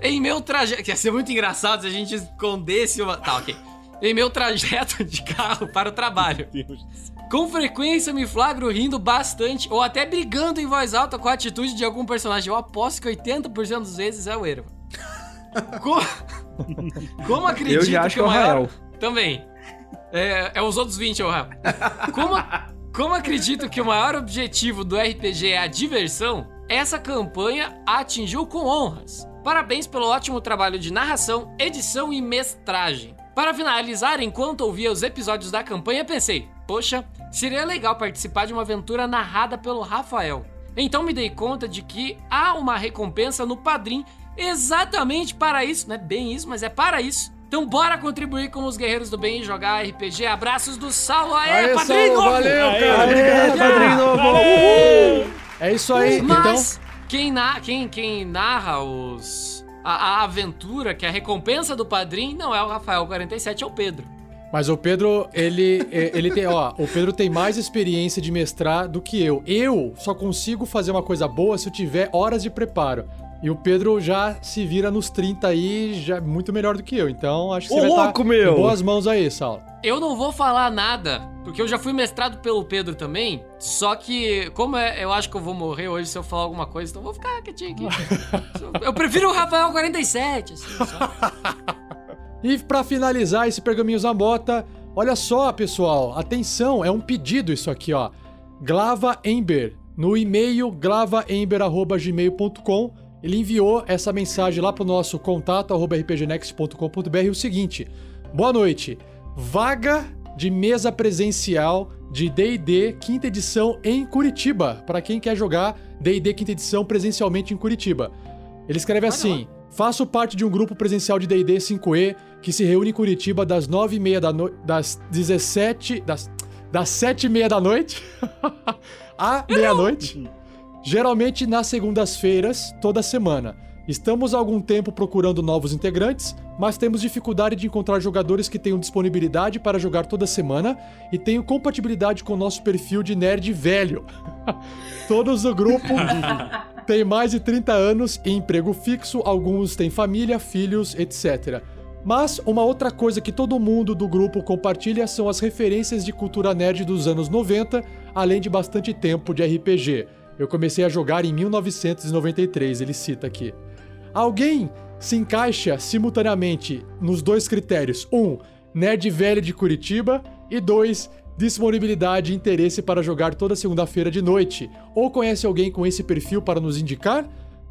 [SPEAKER 6] Em meu trajeto. Ia ser muito engraçado se a gente escondesse uma. Tá, ok. Em meu trajeto de carro para o trabalho. Com frequência me flagro rindo bastante ou até brigando em voz alta com a atitude de algum personagem. Eu aposto que 80% das vezes é o Erva. Co- Como acredito
[SPEAKER 4] Eu já acho que é o
[SPEAKER 6] maior...
[SPEAKER 4] Rael.
[SPEAKER 6] Também. É, é os outros 20, é o Rael. Como, como acredito que o maior objetivo do RPG é a diversão, essa campanha a atingiu com honras. Parabéns pelo ótimo trabalho de narração, edição e mestragem. Para finalizar, enquanto ouvia os episódios da campanha, pensei: poxa, seria legal participar de uma aventura narrada pelo Rafael. Então me dei conta de que há uma recompensa no Padrim exatamente para isso. Não é bem isso, mas é para isso. Então bora contribuir com os Guerreiros do Bem e jogar RPG. Abraços do Saulo. Aê,
[SPEAKER 1] Aê,
[SPEAKER 6] Padrinho
[SPEAKER 1] Saulo,
[SPEAKER 6] novo!
[SPEAKER 1] valeu,
[SPEAKER 7] Aê,
[SPEAKER 1] cara.
[SPEAKER 4] Obrigado, padrinho novo!
[SPEAKER 1] É isso aí. Então,
[SPEAKER 6] Mas quem, na, quem, quem narra os a, a aventura, que é a recompensa do Padrim, não é o Rafael 47, é o Pedro.
[SPEAKER 1] Mas o Pedro, ele, é, ele tem, ó, o Pedro tem mais experiência de mestrar do que eu. Eu só consigo fazer uma coisa boa se eu tiver horas de preparo. E o Pedro já se vira nos 30 aí, já muito melhor do que eu. Então, acho que
[SPEAKER 4] Ô,
[SPEAKER 1] você vai
[SPEAKER 4] louco,
[SPEAKER 1] estar
[SPEAKER 4] meu!
[SPEAKER 1] em boas mãos aí, Saulo.
[SPEAKER 6] Eu não vou falar nada, porque eu já fui mestrado pelo Pedro também. Só que, como é- eu acho que eu vou morrer hoje se eu falar alguma coisa, então eu vou ficar quietinho aqui. eu prefiro o Rafael 47, assim, só.
[SPEAKER 1] E pra finalizar esse pergaminhos da bota, olha só, pessoal, atenção, é um pedido isso aqui, ó. Glava Ember, no e-mail glavaember@gmail.com, ele enviou essa mensagem lá pro nosso contato arroba rpgnext.com.br o seguinte: Boa noite. Vaga de mesa presencial de D&D quinta edição em Curitiba, para quem quer jogar D&D quinta edição presencialmente em Curitiba. Ele escreve assim: Faço parte de um grupo presencial de D&D 5e que se reúne em Curitiba das 9h30 da noite, das 17, das, das 7h30 da noite à meia-noite. Geralmente nas segundas-feiras, toda semana. Estamos há algum tempo procurando novos integrantes, mas temos dificuldade de encontrar jogadores que tenham disponibilidade para jogar toda semana e tenham compatibilidade com o nosso perfil de nerd velho. Todos do grupo têm mais de 30 anos e emprego fixo, alguns têm família, filhos, etc. Mas uma outra coisa que todo mundo do grupo compartilha são as referências de cultura nerd dos anos 90, além de bastante tempo de RPG. Eu comecei a jogar em 1993, ele cita aqui. Alguém se encaixa simultaneamente nos dois critérios: um, nerd velho de Curitiba, e dois, disponibilidade e interesse para jogar toda segunda-feira de noite. Ou conhece alguém com esse perfil para nos indicar?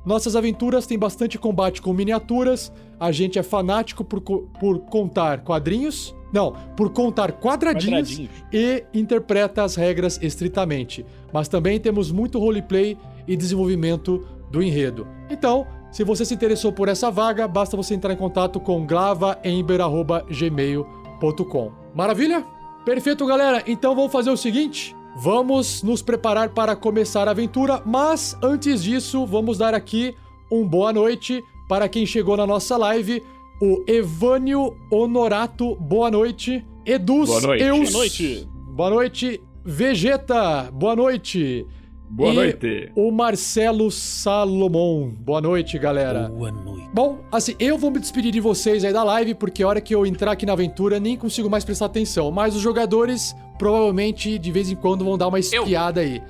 [SPEAKER 1] Nossas aventuras têm bastante combate com miniaturas, a gente é fanático por, co- por contar quadrinhos. Não, por contar quadradinhos,
[SPEAKER 7] Quadradinhos.
[SPEAKER 1] e interpreta as regras estritamente. Mas também temos muito roleplay e desenvolvimento do enredo. Então, se você se interessou por essa vaga, basta você entrar em contato com glavaember.gmail.com. Maravilha? Perfeito, galera. Então vamos fazer o seguinte. Vamos nos preparar para começar a aventura, mas antes disso, vamos dar aqui um boa noite para quem chegou na nossa live. O Evânio Honorato, boa noite. Eduz
[SPEAKER 11] Boa noite.
[SPEAKER 1] Eus,
[SPEAKER 7] Boa noite.
[SPEAKER 1] Boa noite. Vegeta, boa noite.
[SPEAKER 11] Boa
[SPEAKER 1] E
[SPEAKER 11] noite.
[SPEAKER 1] O Marcelo Salomon, boa noite, galera.
[SPEAKER 7] Boa noite.
[SPEAKER 1] Bom, assim, eu vou me despedir de vocês aí da live, porque a hora que eu entrar aqui na aventura nem consigo mais prestar atenção. Mas os jogadores provavelmente de vez em quando vão dar uma espiada aí.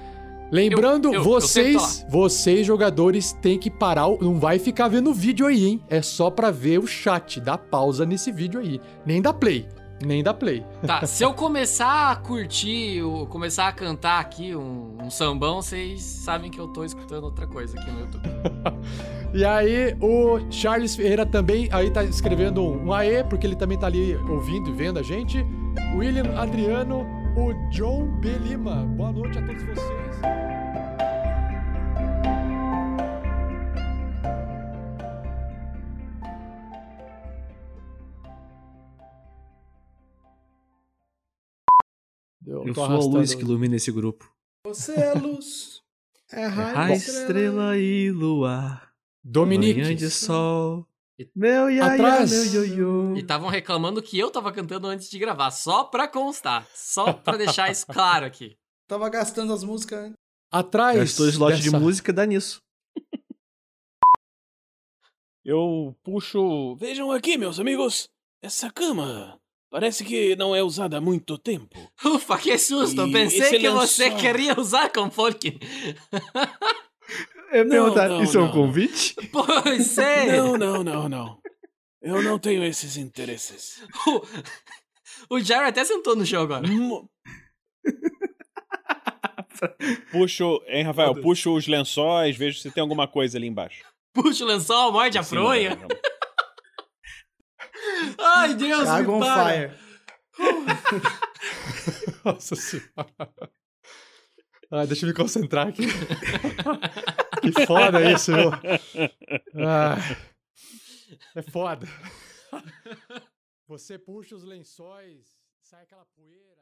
[SPEAKER 1] Lembrando,
[SPEAKER 6] Eu- eu- eu
[SPEAKER 1] vocês,
[SPEAKER 6] sempre
[SPEAKER 1] vocês jogadores têm que parar, não vai ficar vendo o vídeo aí, hein? É só pra ver o chat, dá pausa nesse vídeo aí. Nem dá play, nem dá play.
[SPEAKER 6] Tá, se eu começar a curtir, o- começar a cantar aqui um, um sambão, vocês sabem que eu tô escutando outra coisa aqui no YouTube.
[SPEAKER 1] E aí, o Charles Ferreira também aí tá escrevendo um aê, porque ele também tá ali ouvindo e vendo a gente. William Adriano, o John B. Lima. Boa noite a todos vocês. Eu,
[SPEAKER 4] Eu
[SPEAKER 1] tô
[SPEAKER 4] sou a luz que ilumina esse grupo.
[SPEAKER 9] Você é luz. É raio,
[SPEAKER 4] A estrela e luar.
[SPEAKER 1] Dominique.
[SPEAKER 4] Manhã de sol. Meu iaia,
[SPEAKER 1] Atrás.
[SPEAKER 4] meu ioiô.
[SPEAKER 6] E estavam reclamando que eu tava cantando antes de gravar, só pra constar. Só pra deixar isso claro aqui.
[SPEAKER 9] Tava gastando as músicas antes.
[SPEAKER 1] Atrás.
[SPEAKER 4] Gastou slot de
[SPEAKER 1] dessa-
[SPEAKER 4] música, dá nisso.
[SPEAKER 7] Eu puxo. Vejam aqui, meus amigos. Essa cama parece que não é usada há muito tempo.
[SPEAKER 6] Ufa, que susto!
[SPEAKER 7] E
[SPEAKER 6] pensei que você
[SPEAKER 7] lençol?
[SPEAKER 6] queria usar com folk.
[SPEAKER 4] Eu ia perguntar,
[SPEAKER 7] não,
[SPEAKER 4] isso é um
[SPEAKER 7] não.
[SPEAKER 4] convite?
[SPEAKER 6] Pois é!
[SPEAKER 7] Não, não, não, não. Eu não tenho esses interesses.
[SPEAKER 6] O, o Jared até sentou no chão agora.
[SPEAKER 7] Mo- Puxo, hein, Rafael? Puxo os lençóis, vejo se tem alguma coisa ali embaixo.
[SPEAKER 6] Puxa o lençol, morde a fronha.
[SPEAKER 7] da cama.
[SPEAKER 6] Ai, Deus,
[SPEAKER 9] Água
[SPEAKER 6] me para.
[SPEAKER 9] fire.
[SPEAKER 1] Nossa senhora. Ah, deixa eu me concentrar aqui. que foda isso, viu? Ah, é foda. Você puxa os lençóis, sai aquela poeira.